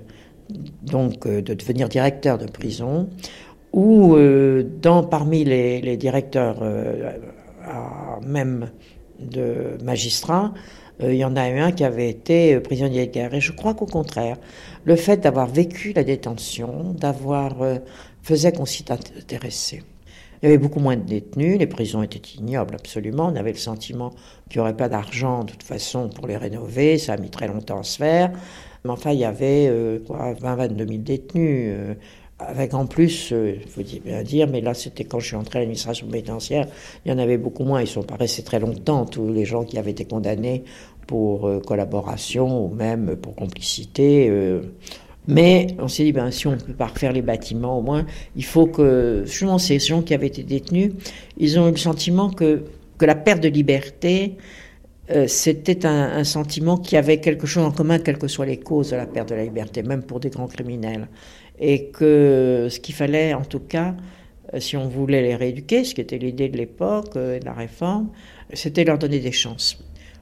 S3: donc euh, de devenir directeur de prison, ou euh, dans parmi les, les directeurs même de magistrats, euh, il y en a eu un qui avait été euh, prisonnier de guerre. Et je crois qu'au contraire, le fait d'avoir vécu la détention, d'avoir euh, faisait qu'on s'y intéressait.
S1: Il y avait beaucoup moins de détenus, les prisons étaient ignobles absolument, on avait le sentiment qu'il n'y aurait pas d'argent de toute façon pour les rénover, ça a mis très longtemps à se faire. Mais enfin, il y avait euh, quoi, 20-22 000 détenus, euh, avec en plus, euh, il faut bien dire, mais là c'était quand je suis entré à l'administration pénitentiaire, il y en avait beaucoup moins, ils sont pas restés très longtemps, tous les gens qui avaient été condamnés pour collaboration ou même pour complicité. Mais on s'est dit, ben, si on peut pas refaire les bâtiments, au moins, il faut que, justement, ces gens qui avaient été détenus, ils ont eu le sentiment que, que la perte de liberté, euh, c'était un, sentiment qui avait quelque chose en commun, quelles que soient les causes de la perte de la liberté, même pour des grands criminels. Et que ce qu'il fallait, en tout cas, euh, si on voulait les rééduquer, ce qui était l'idée de l'époque, euh, de la réforme, c'était leur donner des chances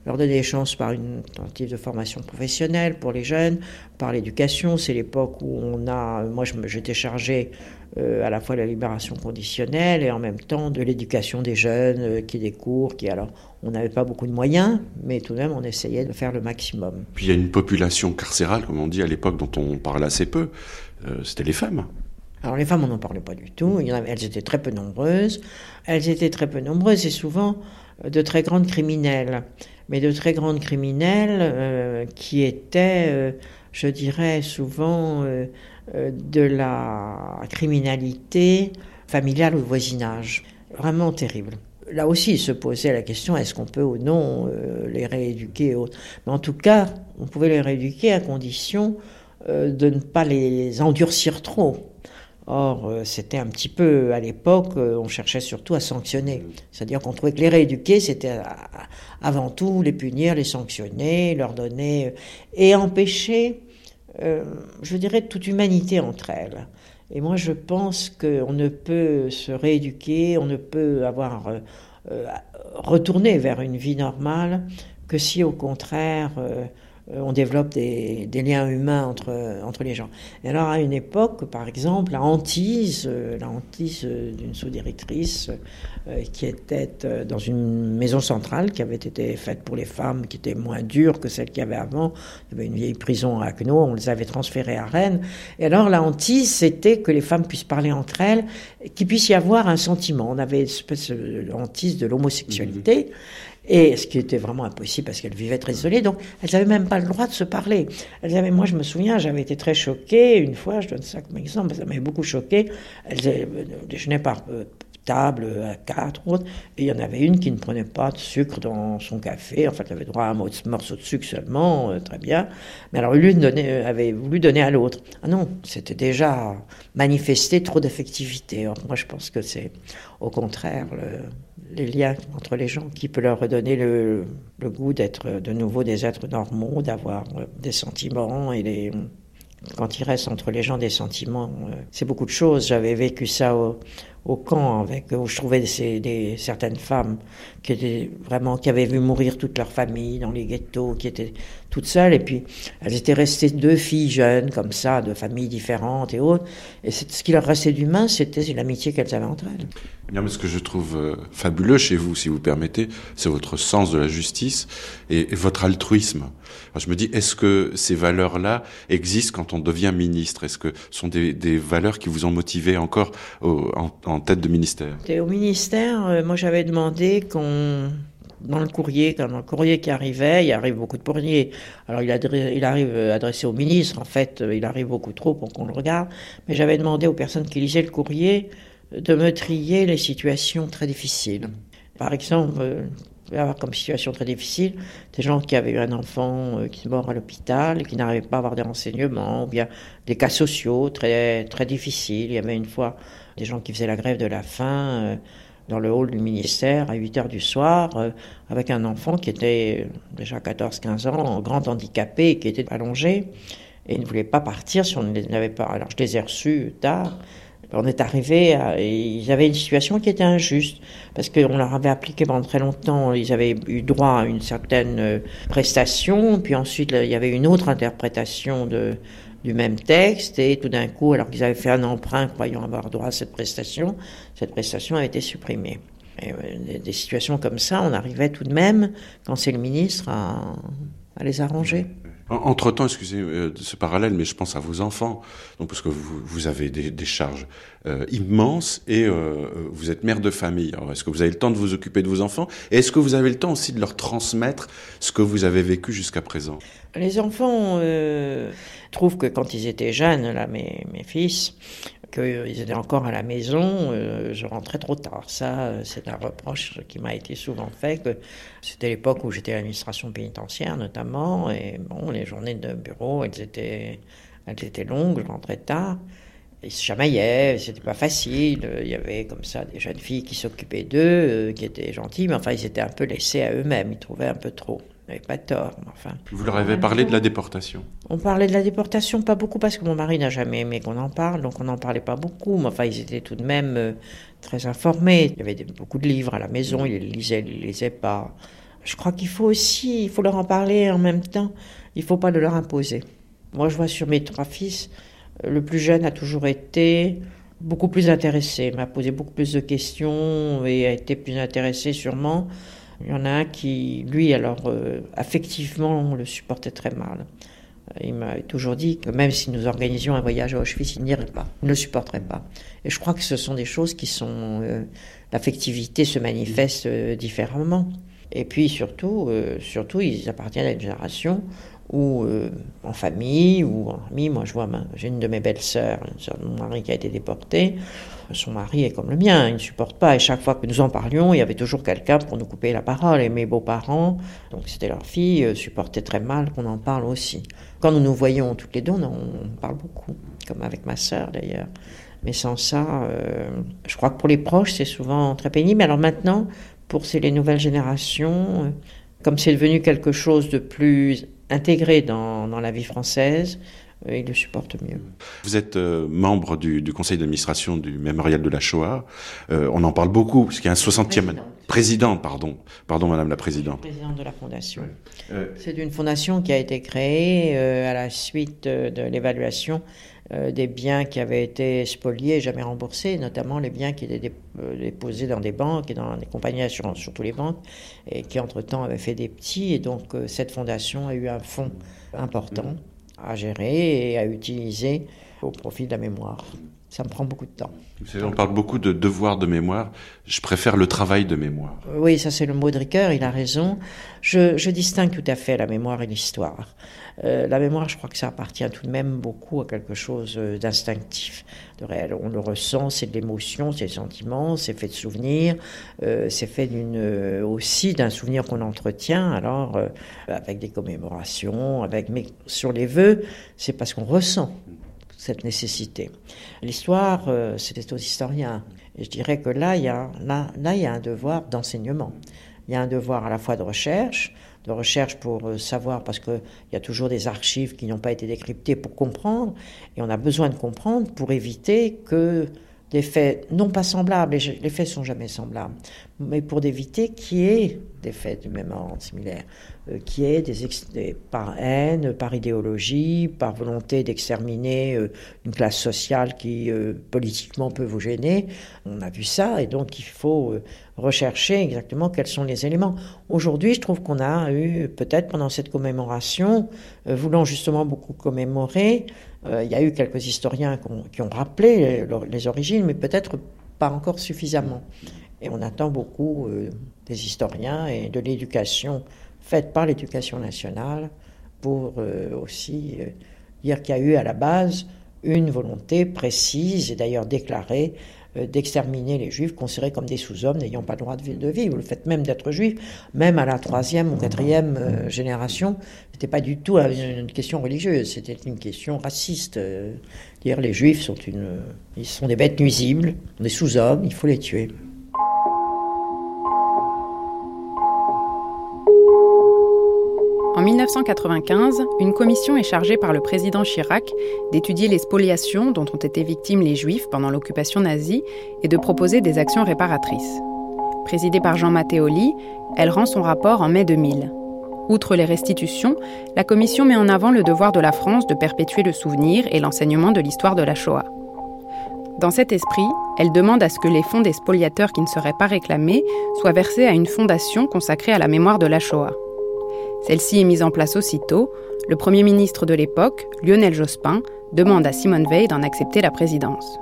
S1: leur donner des chances par une tentative de formation professionnelle pour les jeunes, par l'éducation. C'est l'époque où on a, moi j'étais chargé euh, à la fois de la libération conditionnelle et en même temps de l'éducation des jeunes, euh, qui des qui alors on n'avait pas beaucoup de moyens, mais tout de même on essayait de faire le maximum.
S6: Puis il y a une population carcérale, comme on dit à l'époque, dont on parle assez peu. Euh, c'était les femmes.
S1: Alors les femmes, on n'en parlait pas du tout. elles étaient très peu nombreuses. Elles étaient très peu nombreuses et souvent de très grandes criminelles mais de très grandes criminelles euh, qui étaient, euh, je dirais, souvent euh, de la criminalité familiale ou voisinage. Vraiment terrible. Là aussi, il se posait la question est-ce qu'on peut ou non les rééduquer Mais en tout cas, on pouvait les rééduquer à condition de ne pas les endurcir trop. Or, euh, c'était un petit peu, à l'époque, euh, on cherchait surtout à sanctionner. C'est-à-dire qu'on trouvait que les rééduquer, c'était avant tout les punir, les sanctionner, leur donner... Euh, et empêcher, je dirais, toute humanité entre elles. Et moi, je pense qu'on ne peut se rééduquer, on ne peut avoir... retourner vers une vie normale que si, au contraire euh, on développe des, liens humains entre, entre les gens. Et alors à une époque, par exemple, la hantise, euh, la hantise euh, d'une sous-directrice qui était dans une maison centrale qui avait été faite pour les femmes, qui était moins dure que celle qu'il y avait avant. Il y avait une vieille prison à Haguenau, on les avait transférées à Rennes. Et alors la hantise, c'était que les femmes puissent parler entre elles, qu'il puisse y avoir un sentiment. On avait une espèce de hantise de l'homosexualité. Et ce qui était vraiment impossible parce qu'elles vivaient très isolées, donc elles n'avaient même pas le droit de se parler. Elles avaient, moi je me souviens, j'avais été très choquée, une fois, je donne ça comme exemple, ça m'avait beaucoup choquée, elles euh, déjeunaient par euh, table à quatre autres, et il y en avait une qui ne prenait pas de sucre dans son café, en fait elle avait droit à un morceau de sucre seulement, euh, très bien, mais alors l'une avait voulu donner à l'autre. Ah non, c'était déjà manifester trop d'affectivité. Moi je pense que c'est au contraire le, les liens entre les gens qui peut leur redonner le, goût d'être de nouveau des êtres normaux, d'avoir euh, des sentiments et les, quand il reste entre les gens des sentiments, euh, c'est beaucoup de choses. J'avais vécu ça au, au camp avec où je trouvais des, des, certaines femmes qui étaient vraiment qui avaient vu mourir toute leur famille dans les ghettos, qui étaient toutes seules et puis elles étaient restées deux filles jeunes comme ça, de familles différentes et autres. Et ce qui leur restait d'humain, c'était l'amitié qu'elles avaient entre elles.
S6: Ce que je trouve euh, fabuleux chez vous, si vous permettez, c'est votre sens de la justice et, votre altruisme. je me dis, est-ce que ces valeurs-là existent quand on devient ministre? Est-ce que ce sont des, valeurs qui vous ont motivé encore en, en, tête de ministère
S1: Au ministère, euh, moi j'avais demandé qu'on dans le courrier, dans le courrier qui arrivait, il arrive beaucoup de courriers. Alors il, il arrive adressé au ministre, en fait, il arrive beaucoup trop pour qu'on le regarde. Mais j'avais demandé aux personnes qui lisaient le courrier de me trier les situations très difficiles. Par exemple, euh, avoir comme situation très difficile des gens qui avaient eu un enfant euh, qui est mort à l'hôpital et qui n'arrivaient pas à avoir des renseignements, ou bien des cas sociaux très, très difficiles. Il y avait une fois des gens qui faisaient la grève de la faim euh, dans le hall du ministère à 8 heures du soir avec un enfant qui était déjà 14-15 ans, grand handicapé, qui était allongé et ne voulait pas partir si on ne les avait pas. Alors je les ai reçus tard on est arrivé, à, ils avaient une situation qui était injuste, parce qu'on leur avait appliqué pendant très longtemps, ils avaient eu droit à une certaine euh, prestation, puis ensuite il y avait une autre interprétation de, du même texte, et tout d'un coup, alors qu'ils avaient fait un emprunt croyant avoir droit à cette prestation, cette prestation a été supprimée. Et, euh, des, situations comme ça, on arrivait tout de même, quand c'est le ministre, à, les arranger.
S6: Entre-temps, excusez euh, ce parallèle, mais je pense à vos enfants, donc parce que vous, vous avez des charges euh, immenses et euh, vous êtes mère de famille. Alors, est-ce que vous avez le temps de vous occuper de vos enfants? Et est-ce que vous avez le temps aussi de leur transmettre ce que vous avez vécu jusqu'à présent?
S1: Les enfants euh, trouvent que quand ils étaient jeunes, là, mes, fils, qu'ils étaient encore à la maison, euh, je rentrais trop tard. Ça, euh, c'est un reproche qui m'a été souvent fait, c'était l'époque où j'étais à l'administration pénitentiaire notamment, et bon, les journées de bureau, elles étaient, elles étaient longues, je rentrais tard. Ils se chamaillaient, c'était pas facile. Il y avait comme ça des jeunes filles qui s'occupaient d'eux, euh, qui étaient gentilles, mais enfin ils étaient un peu laissés à eux-mêmes, ils trouvaient un peu trop. Ils n'avaient pas tort, mais enfin.
S6: Vous leur avez parlé de la déportation
S1: On parlait de la déportation, pas beaucoup, parce que mon mari n'a jamais aimé qu'on en parle, donc on n'en parlait pas beaucoup. Mais enfin, ils étaient tout de même euh, très informés. Il y avait beaucoup de livres à la maison, ils les lisaient, ils les lisaient pas. Je crois qu'il faut aussi, il faut leur en parler en même temps. Il ne faut pas le leur imposer. Moi, je vois sur mes trois fils, euh, le plus jeune a toujours été beaucoup plus intéressé, m'a posé beaucoup plus de questions et a été plus intéressé sûrement. Il y en a un qui, lui, alors, euh, affectivement, le supportait très mal. Il m'a toujours dit que même si nous organisions un voyage à Auschwitz, il n'irait pas, il ne le supporterait pas. Et je crois que ce sont des choses qui sont... euh, L'affectivité se manifeste euh, différemment. Et puis surtout, surtout, ils appartiennent à une génération où, euh, en famille ou en ami, moi je vois, j'ai une de mes belles-sœurs, une sœur de mon mari qui a été déportée. Son mari est comme le mien, il ne supporte pas. Et chaque fois que nous en parlions, il y avait toujours quelqu'un pour nous couper la parole. Et mes beaux-parents, donc c'était leur fille, euh, supportaient très mal qu'on en parle aussi. Quand nous nous voyons toutes les deux, on, on parle beaucoup, comme avec ma sœur d'ailleurs. Mais sans ça, euh, je crois que pour les proches, c'est souvent très pénible. Alors maintenant, pour les nouvelles générations, comme c'est devenu quelque chose de plus intégré dans, dans la vie française, ils le supportent mieux.
S6: Vous êtes euh, membre du, du conseil d'administration du Mémorial de la Shoah. Euh, on en parle beaucoup, puisqu'il y a un 60e... Présidente, pardon. Pardon, Madame la Présidente.
S1: Présidente de la Fondation.
S6: Euh,
S1: C'est une fondation qui a été créée à la suite de l'évaluation euh, des biens qui avaient été spoliés et jamais remboursés, notamment les biens qui étaient euh, déposés dans des banques et dans des compagnies d'assurance, surtout les banques, et qui entre-temps avaient fait des petits. Et donc euh, cette fondation a eu un fonds important à gérer et à utiliser au profit de la mémoire. Ça me prend beaucoup de temps.
S6: Vous savez, on parle beaucoup de devoir de mémoire. Je préfère le travail de mémoire.
S1: Oui, ça c'est le mot de Ricoeur, il a raison. Je, je distingue tout à fait la mémoire et l'histoire. Euh, la mémoire, je crois que ça appartient tout de même beaucoup à quelque chose euh, d'instinctif, de réel. On le ressent, c'est de l'émotion, c'est des sentiments, c'est fait de souvenirs, euh, c'est fait aussi d'un souvenir qu'on entretient. Alors avec des commémorations, avec mais sur les vœux, c'est parce qu'on ressent cette nécessité. L'histoire, c'était aux historiens. Et je dirais que là, il y a, là, là, il y a un devoir d'enseignement. Il y a un devoir à la fois de recherche, de recherche pour euh, savoir, parce qu'il y a toujours des archives qui n'ont pas été décryptées pour comprendre, et on a besoin de comprendre pour éviter que des faits, non pas semblables, les, faits sont jamais semblables, mais pour éviter qu'il y ait des faits du même ordre, similaires, euh, ex- des- par haine, par idéologie, par volonté d'exterminer euh, une classe sociale qui euh, politiquement peut vous gêner. On a vu ça, et donc il faut rechercher exactement quels sont les éléments. Aujourd'hui, je trouve qu'on a eu, peut-être pendant cette commémoration, voulant justement beaucoup commémorer, il y a eu quelques historiens qui ont, qui rappelé les origines, mais peut-être pas encore suffisamment. On attend beaucoup euh, des historiens et de l'éducation faite par l'éducation nationale pour euh, aussi euh, dire qu'il y a eu à la base une volonté précise et d'ailleurs déclarée d'exterminer les juifs considérés comme des sous-hommes n'ayant pas le droit de vi- de vivre. Le fait même d'être juif, même à la troisième ou quatrième euh, génération, c'était pas du tout une, question religieuse, c'était une question raciste. dire les juifs sont une, ils sont des bêtes nuisibles, des sous-hommes, il faut les tuer.
S5: 1995, une commission est chargée par le président Chirac d'étudier les spoliations dont ont été victimes les Juifs pendant l'occupation nazie et de proposer des actions réparatrices. Présidée par Jean Matteoli, elle rend son rapport en mai 2000. Outre les restitutions, la commission met en avant le devoir de la France de perpétuer le souvenir et l'enseignement de l'histoire de la Shoah. Dans cet esprit, elle demande à ce que les fonds des spoliateurs qui ne seraient pas réclamés soient versés à une fondation consacrée à la mémoire de la Shoah. Celle-ci est mise en place aussitôt, Le Premier ministre de l'époque, Lionel Jospin, demande à Simone Veil d'en accepter la présidence.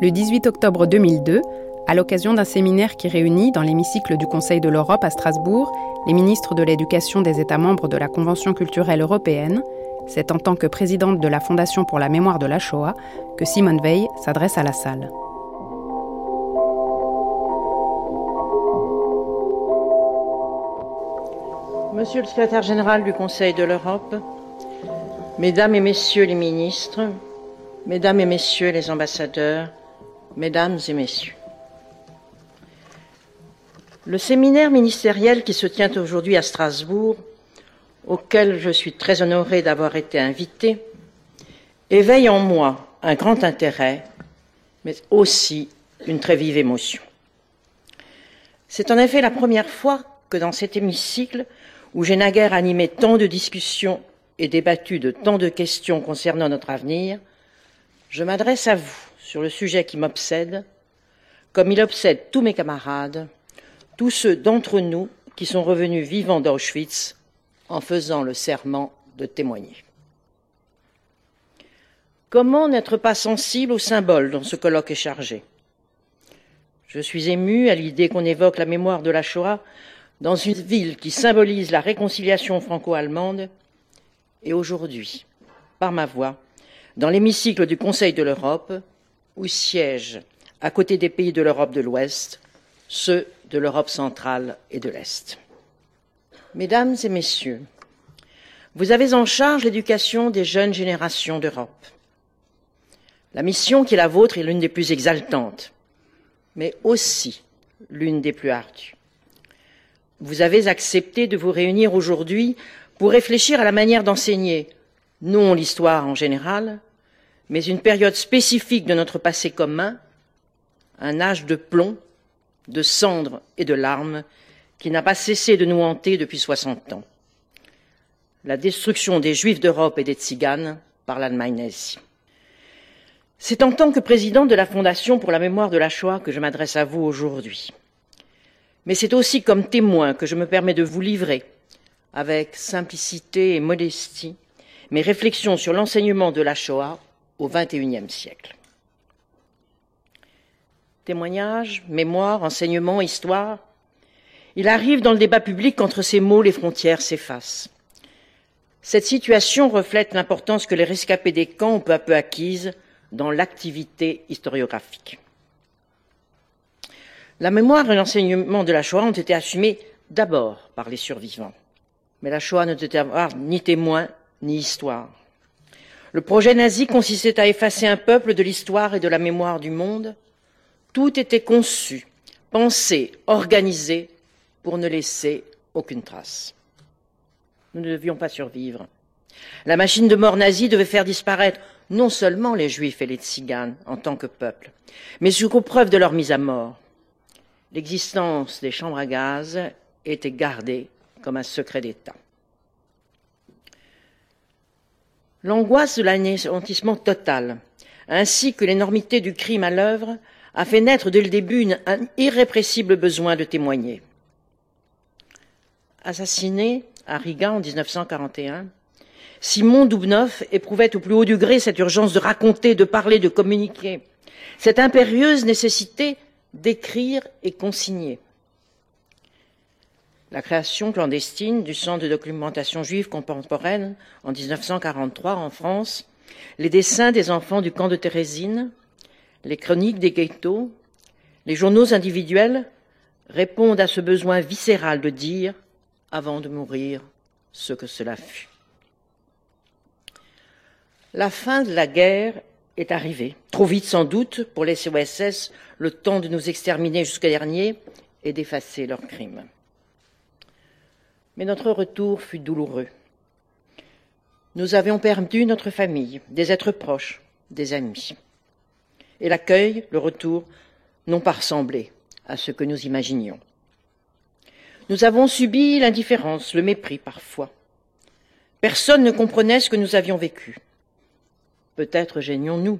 S5: Le 18 octobre 2002, à l'occasion d'un séminaire qui réunit dans l'hémicycle du Conseil de l'Europe à Strasbourg les ministres de l'éducation des États membres de la Convention culturelle européenne, c'est en tant que présidente de la Fondation pour la mémoire de la Shoah que Simone Veil s'adresse à la salle.
S3: Monsieur le secrétaire général du Conseil de l'Europe, Mesdames et Messieurs les ministres, Mesdames et Messieurs les ambassadeurs, Mesdames et Messieurs. Le séminaire ministériel qui se tient aujourd'hui à Strasbourg, auquel je suis très honorée d'avoir été invitée, éveille en moi un grand intérêt, mais aussi une très vive émotion. C'est en effet la première fois que dans cet hémicycle, où j'ai naguère animé tant de discussions et débattu de tant de questions concernant notre avenir, je m'adresse à vous sur le sujet qui m'obsède, comme il obsède tous mes camarades, tous ceux d'entre nous qui sont revenus vivants d'Auschwitz en faisant le serment de témoigner. Comment n'être pas sensible aux symboles dont ce colloque est chargé? Je suis ému à l'idée qu'on évoque la mémoire de la Shoah dans une ville qui symbolise la réconciliation franco-allemande et aujourd'hui, par ma voix, dans l'hémicycle du Conseil de l'Europe, où siègent, à côté des pays de l'Europe de l'Ouest, ceux de l'Europe centrale et de l'Est. Mesdames et Messieurs, vous avez en charge l'éducation des jeunes générations d'Europe. La mission qui est la vôtre est l'une des plus exaltantes, mais aussi l'une des plus ardues. Vous avez accepté de vous réunir aujourd'hui pour réfléchir à la manière d'enseigner, non l'histoire en général, mais une période spécifique de notre passé commun, un âge de plomb de cendres et de larmes qui n'a pas cessé de nous hanter depuis soixante ans. La destruction des Juifs d'Europe et des Tziganes par l'Allemagne nazie. C'est en tant que président de la Fondation pour la mémoire de la Shoah que je m'adresse à vous aujourd'hui. Mais c'est aussi comme témoin que je me permets de vous livrer, avec simplicité et modestie, mes réflexions sur l'enseignement de la Shoah au XXIe siècle. Témoignages, mémoire, enseignement, histoire. Il arrive dans le débat public qu'entre ces mots, les frontières s'effacent. Cette situation reflète l'importance que les rescapés des camps ont peu à peu acquise dans l'activité historiographique. La mémoire et l'enseignement de la Shoah ont été assumés d'abord par les survivants. Mais la Shoah ne devait avoir ni témoin ni histoire. Le projet nazi consistait à effacer un peuple de l'histoire et de la mémoire du monde, tout était conçu, pensé, organisé pour ne laisser aucune trace. Nous ne devions pas survivre. La machine de mort nazie devait faire disparaître non seulement les juifs et les tziganes en tant que peuple, mais jusqu'aux preuves de leur mise à mort. L'existence des chambres à gaz était gardée comme un secret d'État. L'angoisse de l'anéantissement total, ainsi que l'énormité du crime à l'œuvre, a fait naître dès le début un irrépressible besoin de témoigner. Assassiné à Riga en 1941, Simon Doubnov éprouvait au plus haut degré cette urgence de raconter, de parler, de communiquer, cette impérieuse nécessité d'écrire et consigner. La création clandestine du Centre de documentation juive contemporaine en 1943 en France, les dessins des enfants du camp de Thérésine, les chroniques des ghettos, les journaux individuels répondent à ce besoin viscéral de dire, avant de mourir, ce que cela fut. La fin de la guerre est arrivée, trop vite sans doute pour les COSS, le temps de nous exterminer jusqu'à dernier et d'effacer leurs crimes. Mais notre retour fut douloureux. Nous avions perdu notre famille, des êtres proches, des amis et l'accueil, le retour, n'ont pas ressemblé à ce que nous imaginions. Nous avons subi l'indifférence, le mépris parfois. Personne ne comprenait ce que nous avions vécu. Peut-être gênions-nous.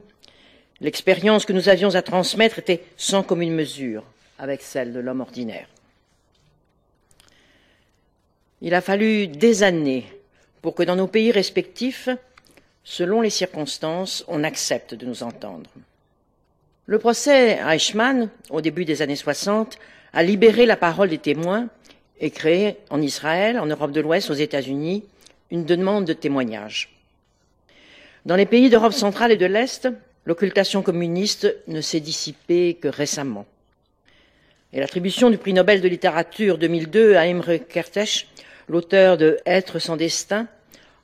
S3: L'expérience que nous avions à transmettre était sans commune mesure avec celle de l'homme ordinaire. Il a fallu des années pour que dans nos pays respectifs, selon les circonstances, on accepte de nous entendre. Le procès Eichmann, au début des années 60, a libéré la parole des témoins et créé en Israël, en Europe de l'Ouest, aux États-Unis, une demande de témoignage. Dans les pays d'Europe centrale et de l'Est, l'occultation communiste ne s'est dissipée que récemment. Et l'attribution du prix Nobel de littérature 2002 à Imre Kertész, l'auteur de Être sans destin,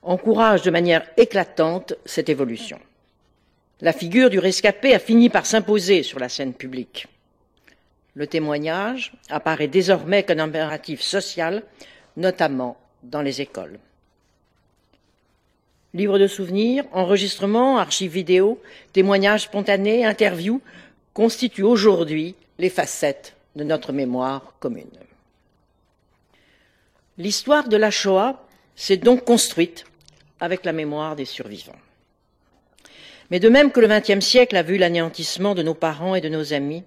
S3: encourage de manière éclatante cette évolution. La figure du rescapé a fini par s'imposer sur la scène publique. Le témoignage apparaît désormais comme un impératif social, notamment dans les écoles. Livres de souvenirs, enregistrements, archives vidéo, témoignages spontanés, interviews constituent aujourd'hui les facettes de notre mémoire commune. L'histoire de la Shoah s'est donc construite avec la mémoire des survivants. Mais de même que le XXe siècle a vu l'anéantissement de nos parents et de nos amis,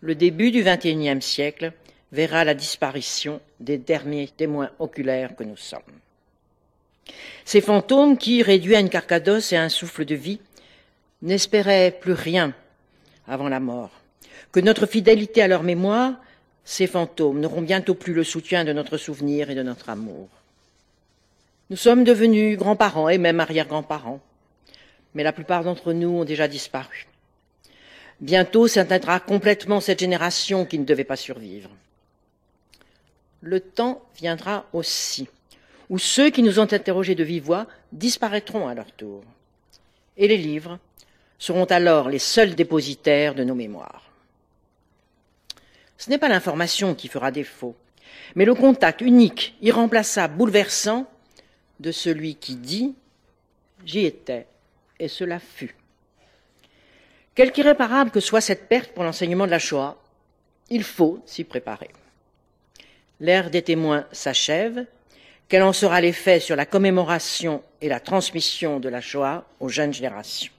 S3: le début du XXIe siècle verra la disparition des derniers témoins oculaires que nous sommes. Ces fantômes qui, réduits à une carcadosse et à un souffle de vie, n'espéraient plus rien avant la mort, que notre fidélité à leur mémoire, ces fantômes n'auront bientôt plus le soutien de notre souvenir et de notre amour. Nous sommes devenus grands-parents et même arrière-grands-parents, mais la plupart d'entre nous ont déjà disparu. Bientôt s'atteindra complètement cette génération qui ne devait pas survivre. Le temps viendra aussi où ceux qui nous ont interrogés de vive voix disparaîtront à leur tour. Et les livres seront alors les seuls dépositaires de nos mémoires. Ce n'est pas l'information qui fera défaut, mais le contact unique, irremplaçable, bouleversant de celui qui dit J'y étais, et cela fut. Quelque irréparable que soit cette perte pour l'enseignement de la Shoah, il faut s'y préparer. L'ère des témoins s'achève. Quel en sera l'effet sur la commémoration et la transmission de la Shoah aux jeunes générations?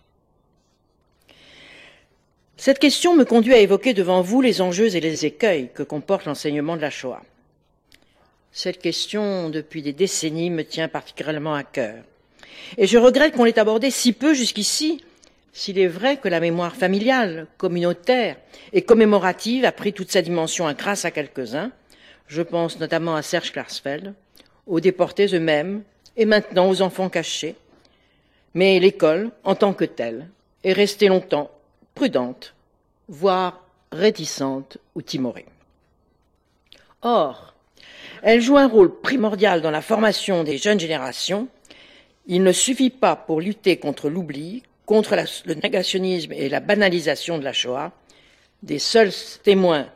S3: Cette question me conduit à évoquer devant vous les enjeux et les écueils que comporte l'enseignement de la Shoah. Cette question, depuis des décennies, me tient particulièrement à cœur. Et je regrette qu'on l'ait abordée si peu jusqu'ici, s'il est vrai que la mémoire familiale, communautaire et commémorative a pris toute sa dimension grâce à quelques-uns, je pense notamment à Serge Klarsfeld, aux déportés eux-mêmes et maintenant aux enfants cachés. Mais l'école, en tant que telle, est restée longtemps prudente, voire réticente ou timorée. Or, elle joue un rôle primordial dans la formation des jeunes générations. Il ne suffit pas pour lutter contre l'oubli, contre le négationnisme et la banalisation de la Shoah, des seuls témoins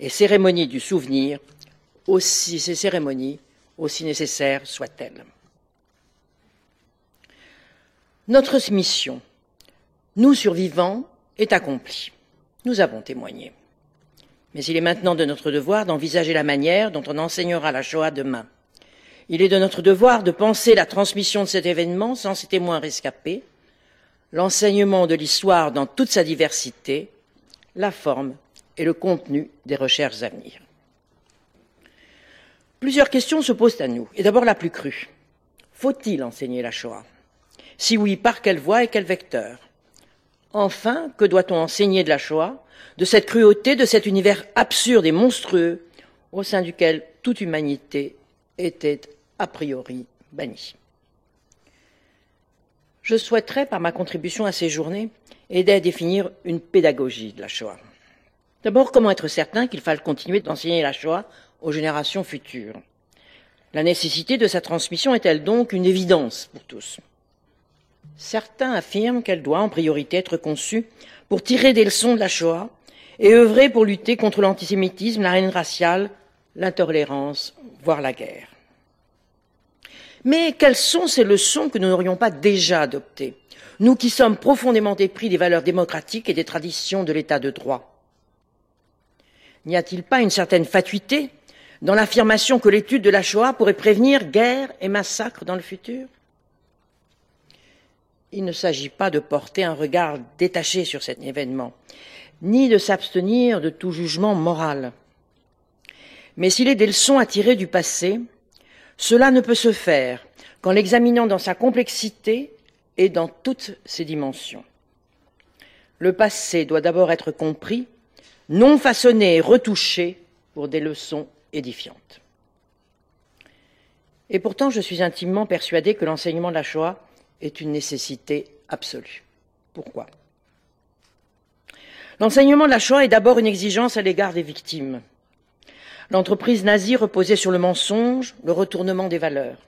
S3: et cérémonies du souvenir, aussi ces cérémonies aussi nécessaires soient-elles. Notre mission, nous survivants, est accomplie. Nous avons témoigné. Mais il est maintenant de notre devoir d'envisager la manière dont on enseignera la Shoah demain. Il est de notre devoir de penser la transmission de cet événement sans ces témoins rescapés, l'enseignement de l'histoire dans toute sa diversité, la forme et le contenu des recherches à venir. Plusieurs questions se posent à nous, et d'abord la plus crue. Faut-il enseigner la Shoah? Si oui, par quelle voie et quel vecteur? Enfin, que doit-on enseigner de la Shoah, de cette cruauté, de cet univers absurde et monstrueux au sein duquel toute humanité était a priori bannie? Je souhaiterais, par ma contribution à ces journées, aider à définir une pédagogie de la Shoah. D'abord, comment être certain qu'il faille continuer d'enseigner la Shoah aux générations futures. La nécessité de sa transmission est-elle donc une évidence pour tous? Certains affirment qu'elle doit en priorité être conçue pour tirer des leçons de la Shoah et œuvrer pour lutter contre l'antisémitisme, la haine raciale, l'intolérance, voire la guerre. Mais quelles sont ces leçons que nous n'aurions pas déjà adoptées, nous qui sommes profondément épris des valeurs démocratiques et des traditions de l'état de droit? N'y a-t-il pas une certaine fatuité dans l'affirmation que l'étude de la Shoah pourrait prévenir guerre et massacre dans le futur Il ne s'agit pas de porter un regard détaché sur cet événement, ni de s'abstenir de tout jugement moral. Mais s'il est des leçons à tirer du passé, cela ne peut se faire
S1: qu'en l'examinant dans sa complexité et dans toutes ses dimensions. Le passé doit d'abord être compris, non façonné et retouché pour des leçons édifiantes. Et pourtant, je suis intimement persuadé que l'enseignement de la Shoah est une nécessité absolue. Pourquoi? L'enseignement de la Shoah est d'abord une exigence à l'égard des victimes. L'entreprise nazie reposait sur le mensonge, le retournement des valeurs.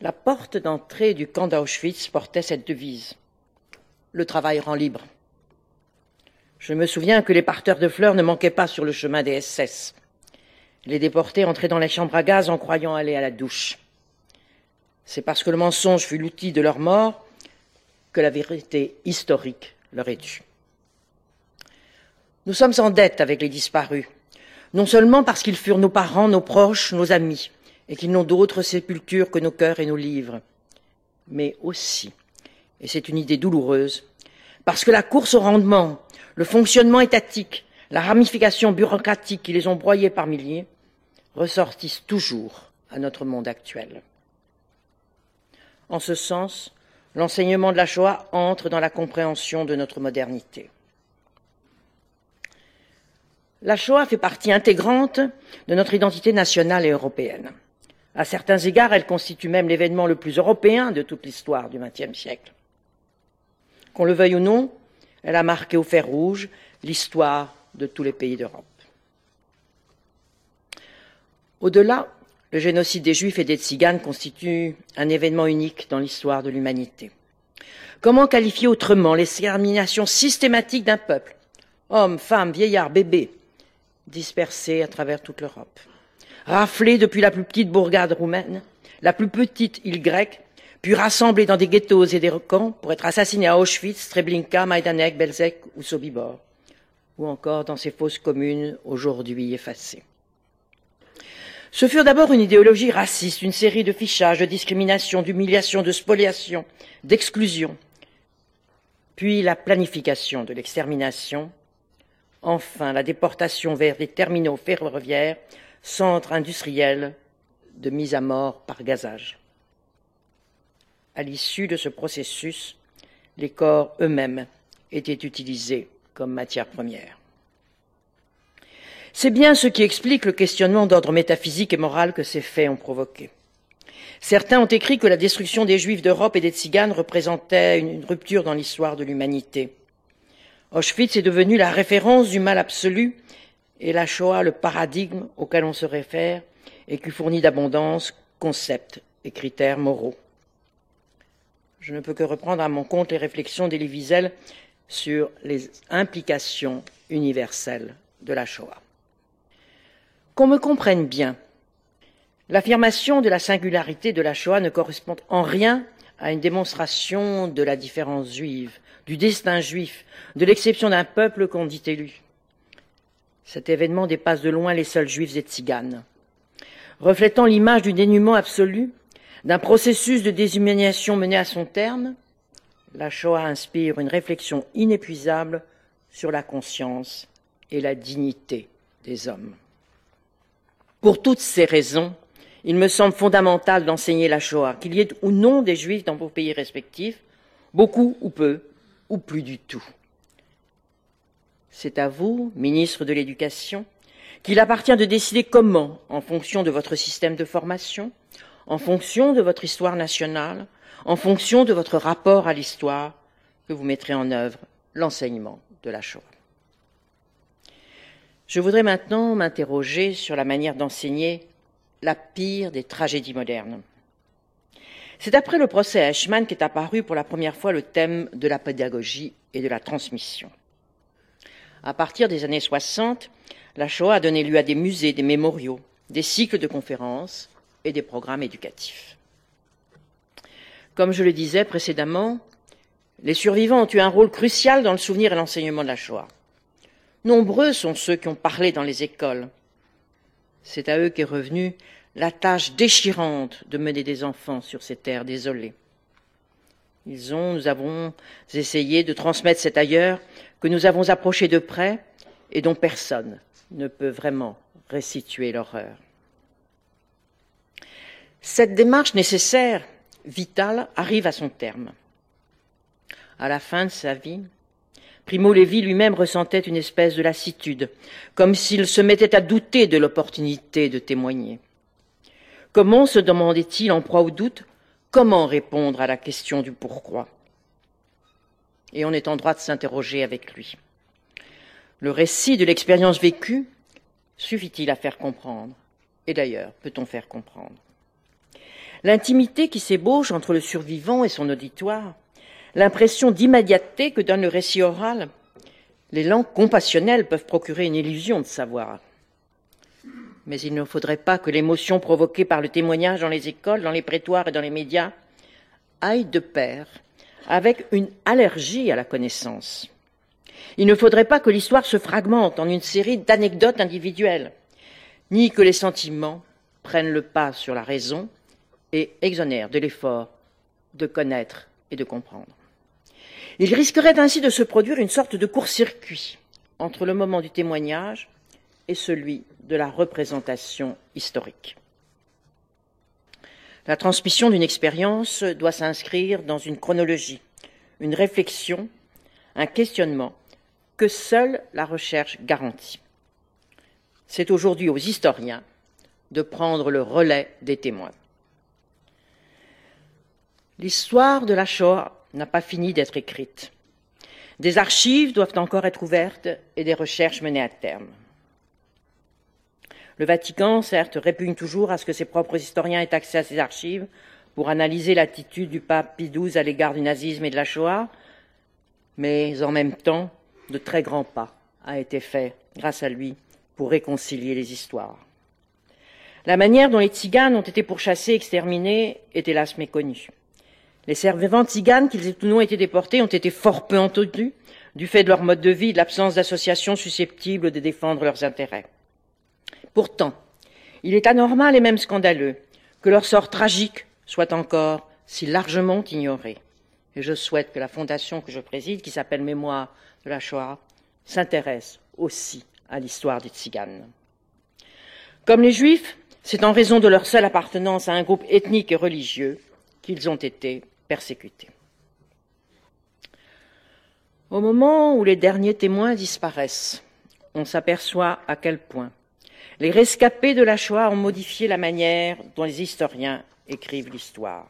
S1: La porte d'entrée du camp d'Auschwitz portait cette devise. Le travail rend libre. Je me souviens que les parteurs de fleurs ne manquaient pas sur le chemin des SS. Les déportés entraient dans les chambres à gaz en croyant aller à la douche. C'est parce que le mensonge fut l'outil de leur mort que la vérité historique leur est due. Nous sommes en dette avec les disparus, non seulement parce qu'ils furent nos parents, nos proches, nos amis, et qu'ils n'ont d'autre sépulture que nos cœurs et nos livres, mais aussi, et c'est une idée douloureuse, parce que la course au rendement, le fonctionnement étatique, la ramification bureaucratique qui les ont broyés par milliers, ressortissent toujours à notre monde actuel. En ce sens, l'enseignement de la Shoah entre dans la compréhension de notre modernité. La Shoah fait partie intégrante de notre identité nationale et européenne. À certains égards, elle constitue même l'événement le plus européen de toute l'histoire du XXe siècle. Qu'on le veuille ou non, elle a marqué au fer rouge l'histoire de tous les pays d'Europe. Au-delà, le génocide des Juifs et des Tziganes constitue un événement unique dans l'histoire de l'humanité. Comment qualifier autrement l'extermination systématique d'un peuple, hommes, femmes, vieillards, bébés, dispersés à travers toute l'Europe, raflés depuis la plus petite bourgade roumaine, la plus petite île grecque, puis rassemblés dans des ghettos et des camps pour être assassinés à Auschwitz, Treblinka, Majdanek, Belzec ou Sobibor, ou encore dans ces fausses communes aujourd'hui effacées. Ce furent d'abord une idéologie raciste, une série de fichages, de discrimination, d'humiliation, de spoliation, d'exclusion, puis la planification de l'extermination, enfin la déportation vers des terminaux ferroviaires, centres industriels de mise à mort par gazage. À l'issue de ce processus, les corps eux-mêmes étaient utilisés comme matière première. C'est bien ce qui explique le questionnement d'ordre métaphysique et moral que ces faits ont provoqué. Certains ont écrit que la destruction des Juifs d'Europe et des Tziganes représentait une rupture dans l'histoire de l'humanité. Auschwitz est devenu la référence du mal absolu et la Shoah le paradigme auquel on se réfère et qui fournit d'abondance concepts et critères moraux. Je ne peux que reprendre à mon compte les réflexions d'Elie Wiesel sur les implications universelles de la Shoah. Qu'on me comprenne bien, l'affirmation de la singularité de la Shoah ne correspond en rien à une démonstration de la différence juive, du destin juif, de l'exception d'un peuple qu'on dit élu. Cet événement dépasse de loin les seuls juifs et tziganes. Reflétant l'image du dénuement absolu, d'un processus de déshumanisation mené à son terme, la Shoah inspire une réflexion inépuisable sur la conscience et la dignité des hommes. Pour toutes ces raisons, il me semble fondamental d'enseigner la Shoah, qu'il y ait ou non des juifs dans vos pays respectifs, beaucoup ou peu, ou plus du tout. C'est à vous, ministre de l'Éducation, qu'il appartient de décider comment, en fonction de votre système de formation, en fonction de votre histoire nationale, en fonction de votre rapport à l'histoire, que vous mettrez en œuvre l'enseignement de la Shoah. Je voudrais maintenant m'interroger sur la manière d'enseigner la pire des tragédies modernes. C'est après le procès à Eichmann qu'est apparu pour la première fois le thème de la pédagogie et de la transmission. À partir des années 60, la Shoah a donné lieu à des musées, des mémoriaux, des cycles de conférences et des programmes éducatifs. Comme je le disais précédemment, les survivants ont eu un rôle crucial dans le souvenir et l'enseignement de la Shoah. Nombreux sont ceux qui ont parlé dans les écoles. C'est à eux qu'est revenue la tâche déchirante de mener des enfants sur ces terres désolées. Ils ont, nous avons essayé de transmettre cet ailleurs que nous avons approché de près et dont personne ne peut vraiment restituer l'horreur. Cette démarche nécessaire vital arrive à son terme. À la fin de sa vie, Primo Levi lui-même ressentait une espèce de lassitude, comme s'il se mettait à douter de l'opportunité de témoigner. Comment, se demandait-il en proie au doute, comment répondre à la question du pourquoi? Et on est en droit de s'interroger avec lui. Le récit de l'expérience vécue suffit-il à faire comprendre? Et d'ailleurs, peut-on faire comprendre? L'intimité qui s'ébauche entre le survivant et son auditoire, l'impression d'immédiateté que donne le récit oral, les langues compassionnelles peuvent procurer une illusion de savoir. Mais il ne faudrait pas que l'émotion provoquée par le témoignage dans les écoles, dans les prétoires et dans les médias aille de pair avec une allergie à la connaissance. Il ne faudrait pas que l'histoire se fragmente en une série d'anecdotes individuelles, ni que les sentiments prennent le pas sur la raison et exonère de l'effort de connaître et de comprendre. Il risquerait ainsi de se produire une sorte de court-circuit entre le moment du témoignage et celui de la représentation historique. La transmission d'une expérience doit s'inscrire dans une chronologie, une réflexion, un questionnement que seule la recherche garantit. C'est aujourd'hui aux historiens de prendre le relais des témoins. L'histoire de la Shoah n'a pas fini d'être écrite. Des archives doivent encore être ouvertes et des recherches menées à terme. Le Vatican, certes, répugne toujours à ce que ses propres historiens aient accès à ces archives pour analyser l'attitude du pape Pie XII à l'égard du nazisme et de la Shoah, mais en même temps, de très grands pas a été fait, grâce à lui, pour réconcilier les histoires. La manière dont les tziganes ont été pourchassés, exterminés, est hélas méconnue. Les servantes tziganes, qu'ils aient ou non été déportés, ont été fort peu entendus, du fait de leur mode de vie et de l'absence d'associations susceptibles de défendre leurs intérêts. Pourtant, il est anormal et même scandaleux que leur sort tragique soit encore si largement ignoré. Et je souhaite que la fondation que je préside, qui s'appelle Mémoire de la Shoah, s'intéresse aussi à l'histoire des tziganes. Comme les juifs, c'est en raison de leur seule appartenance à un groupe ethnique et religieux qu'ils ont été Au moment où les derniers témoins disparaissent, on s'aperçoit à quel point les rescapés de la Shoah ont modifié la manière dont les historiens écrivent l'histoire.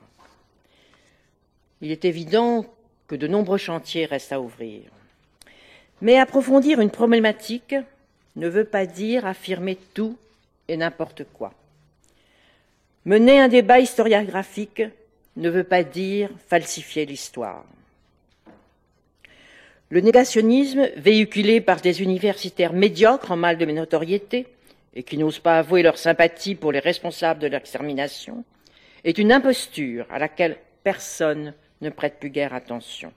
S1: Il est évident que de nombreux chantiers restent à ouvrir. Mais approfondir une problématique ne veut pas dire affirmer tout et n'importe quoi. Mener un débat historiographique ne veut pas dire falsifier l'histoire. Le négationnisme, véhiculé par des universitaires médiocres en mal de notoriété et qui n'osent pas avouer leur sympathie pour les responsables de l'extermination, est une imposture à laquelle personne ne prête plus guère attention.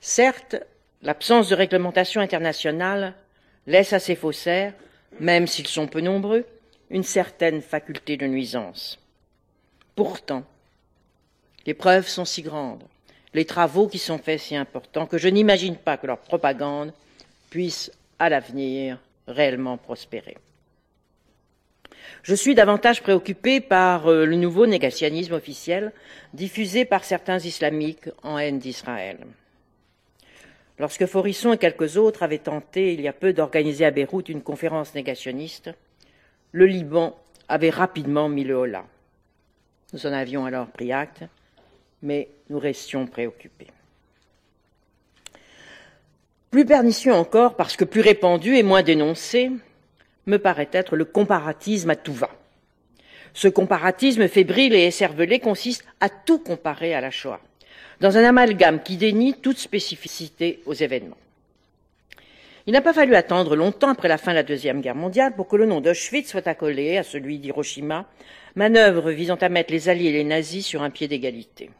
S1: Certes, l'absence de réglementation internationale laisse à ces faussaires, même s'ils sont peu nombreux, une certaine faculté de nuisance. Pourtant, les preuves sont si grandes, les travaux qui sont faits si importants, que je n'imagine pas que leur propagande puisse, à l'avenir, réellement prospérer. Je suis davantage préoccupé par euh, le nouveau négationnisme officiel diffusé par certains islamiques en haine d'Israël. Lorsque Forisson et quelques autres avaient tenté il y a peu d'organiser à Beyrouth une conférence négationniste, le Liban avait rapidement mis le holà. Nous en avions alors pris acte, mais nous restions préoccupés. Plus pernicieux encore, parce que plus répandu et moins dénoncé, me paraît être le comparatisme à tout va. Ce comparatisme fébrile et écervelé consiste à tout comparer à la Shoah, dans un amalgame qui dénie toute spécificité aux événements. Il n'a pas fallu attendre longtemps après la fin de la Deuxième Guerre mondiale pour que le nom d'Auschwitz soit accolé à celui d'Hiroshima, manœuvre visant à mettre les Alliés et les nazis sur un pied d'égalité.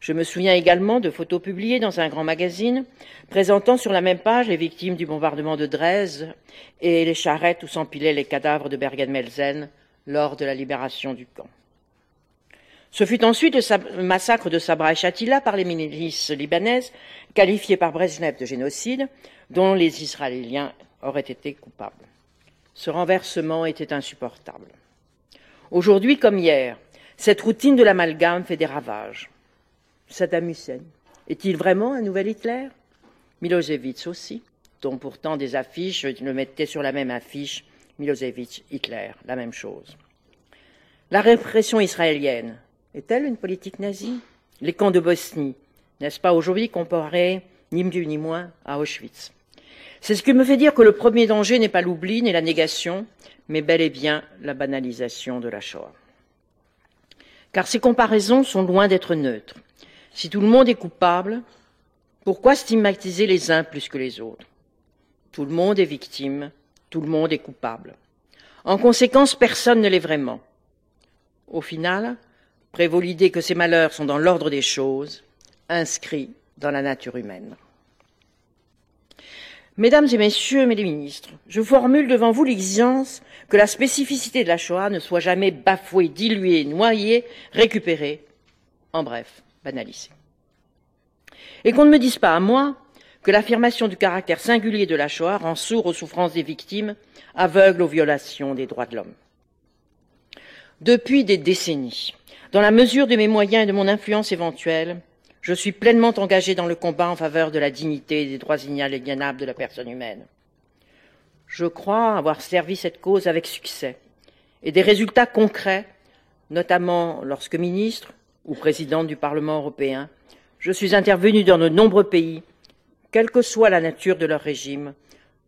S1: Je me souviens également de photos publiées dans un grand magazine présentant sur la même page les victimes du bombardement de Dresde et les charrettes où s'empilaient les cadavres de Bergen-Belsen lors de la libération du camp. Ce fut ensuite le massacre de Sabra et Shatila par les milices libanaises, qualifiées par Brezhnev de génocide, dont les Israéliens auraient été coupables. Ce renversement était insupportable. Aujourd'hui comme hier, Cette routine de l'amalgame fait des ravages. Saddam Hussein, est-il vraiment un nouvel Hitler? Milosevic aussi, dont pourtant des affiches le mettaient sur la même affiche, Milosevic, Hitler, la même chose. La répression israélienne, est-elle une politique nazie? Les camps de Bosnie, n'est-ce pas aujourd'hui comparé ni mieux ni moins à Auschwitz? C'est ce qui me fait dire que le premier danger n'est pas l'oubli ni la négation, mais bel et bien la banalisation de la Shoah. Car ces comparaisons sont loin d'être neutres. Si tout le monde est coupable, pourquoi stigmatiser les uns plus que les autres? Tout le monde est victime, tout le monde est coupable. En conséquence, personne ne l'est vraiment. Au final, prévaut l'idée que ces malheurs sont dans l'ordre des choses, inscrits dans la nature humaine. Mesdames et Messieurs, mes ministres, je formule devant vous l'exigence que la spécificité de la Shoah ne soit jamais bafouée, diluée, noyée, récupérée, en bref, banalisée. Et qu'on ne me dise pas à moi que l'affirmation du caractère singulier de la Shoah rend sourd aux souffrances des victimes, aveugle aux violations des droits de l'homme. Depuis des décennies, dans la mesure de mes moyens et de mon influence éventuelle, je suis pleinement engagé dans le combat en faveur de la dignité et des droits inaliénables de la personne humaine. Je crois avoir servi cette cause avec succès et des résultats concrets, notamment lorsque ministre ou présidente du Parlement européen, je suis intervenu dans de nombreux pays, quelle que soit la nature de leur régime,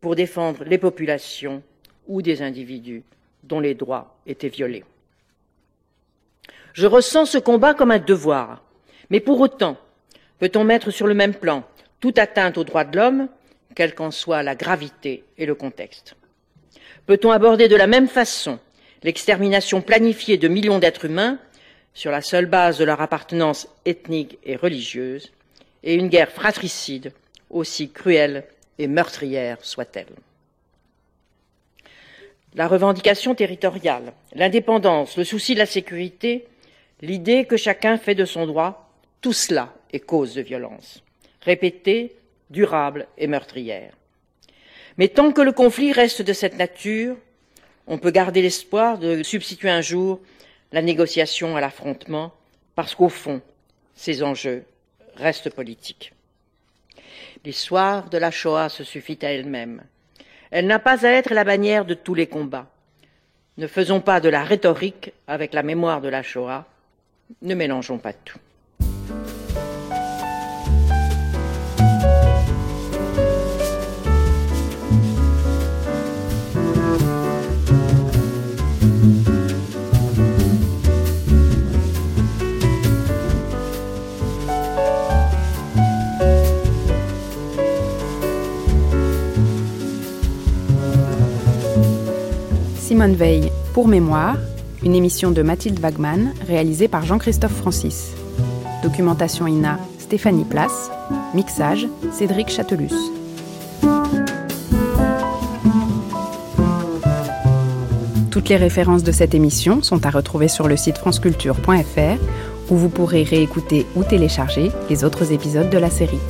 S1: pour défendre les populations ou des individus dont les droits étaient violés. Je ressens ce combat comme un devoir, mais pour autant, Peut-on mettre sur le même plan toute atteinte aux droits de l'homme, quelle qu'en soit la gravité et le contexte? Peut-on aborder de la même façon l'extermination planifiée de millions d'êtres humains sur la seule base de leur appartenance ethnique et religieuse, et une guerre fratricide, aussi cruelle et meurtrière soit-elle? La revendication territoriale, l'indépendance, le souci de la sécurité, l'idée que chacun fait de son droit, tout cela et cause de violence, répétée, durable et meurtrière. Mais tant que le conflit reste de cette nature, on peut garder l'espoir de substituer un jour la négociation à l'affrontement, parce qu'au fond, ces enjeux restent politiques. L'histoire de la Shoah se suffit à elle-même. Elle n'a pas à être la bannière de tous les combats. Ne faisons pas de la rhétorique avec la mémoire de la Shoah. Ne mélangeons pas tout.
S5: Simone Veil, Pour mémoire, une émission de Mathilde Wagman réalisée par Jean-Christophe Francis. Documentation INA, Stéphanie Place. Mixage, Cédric Chatelus. Toutes les références de cette émission sont à retrouver sur le site franceculture.fr où vous pourrez réécouter ou télécharger les autres épisodes de la série.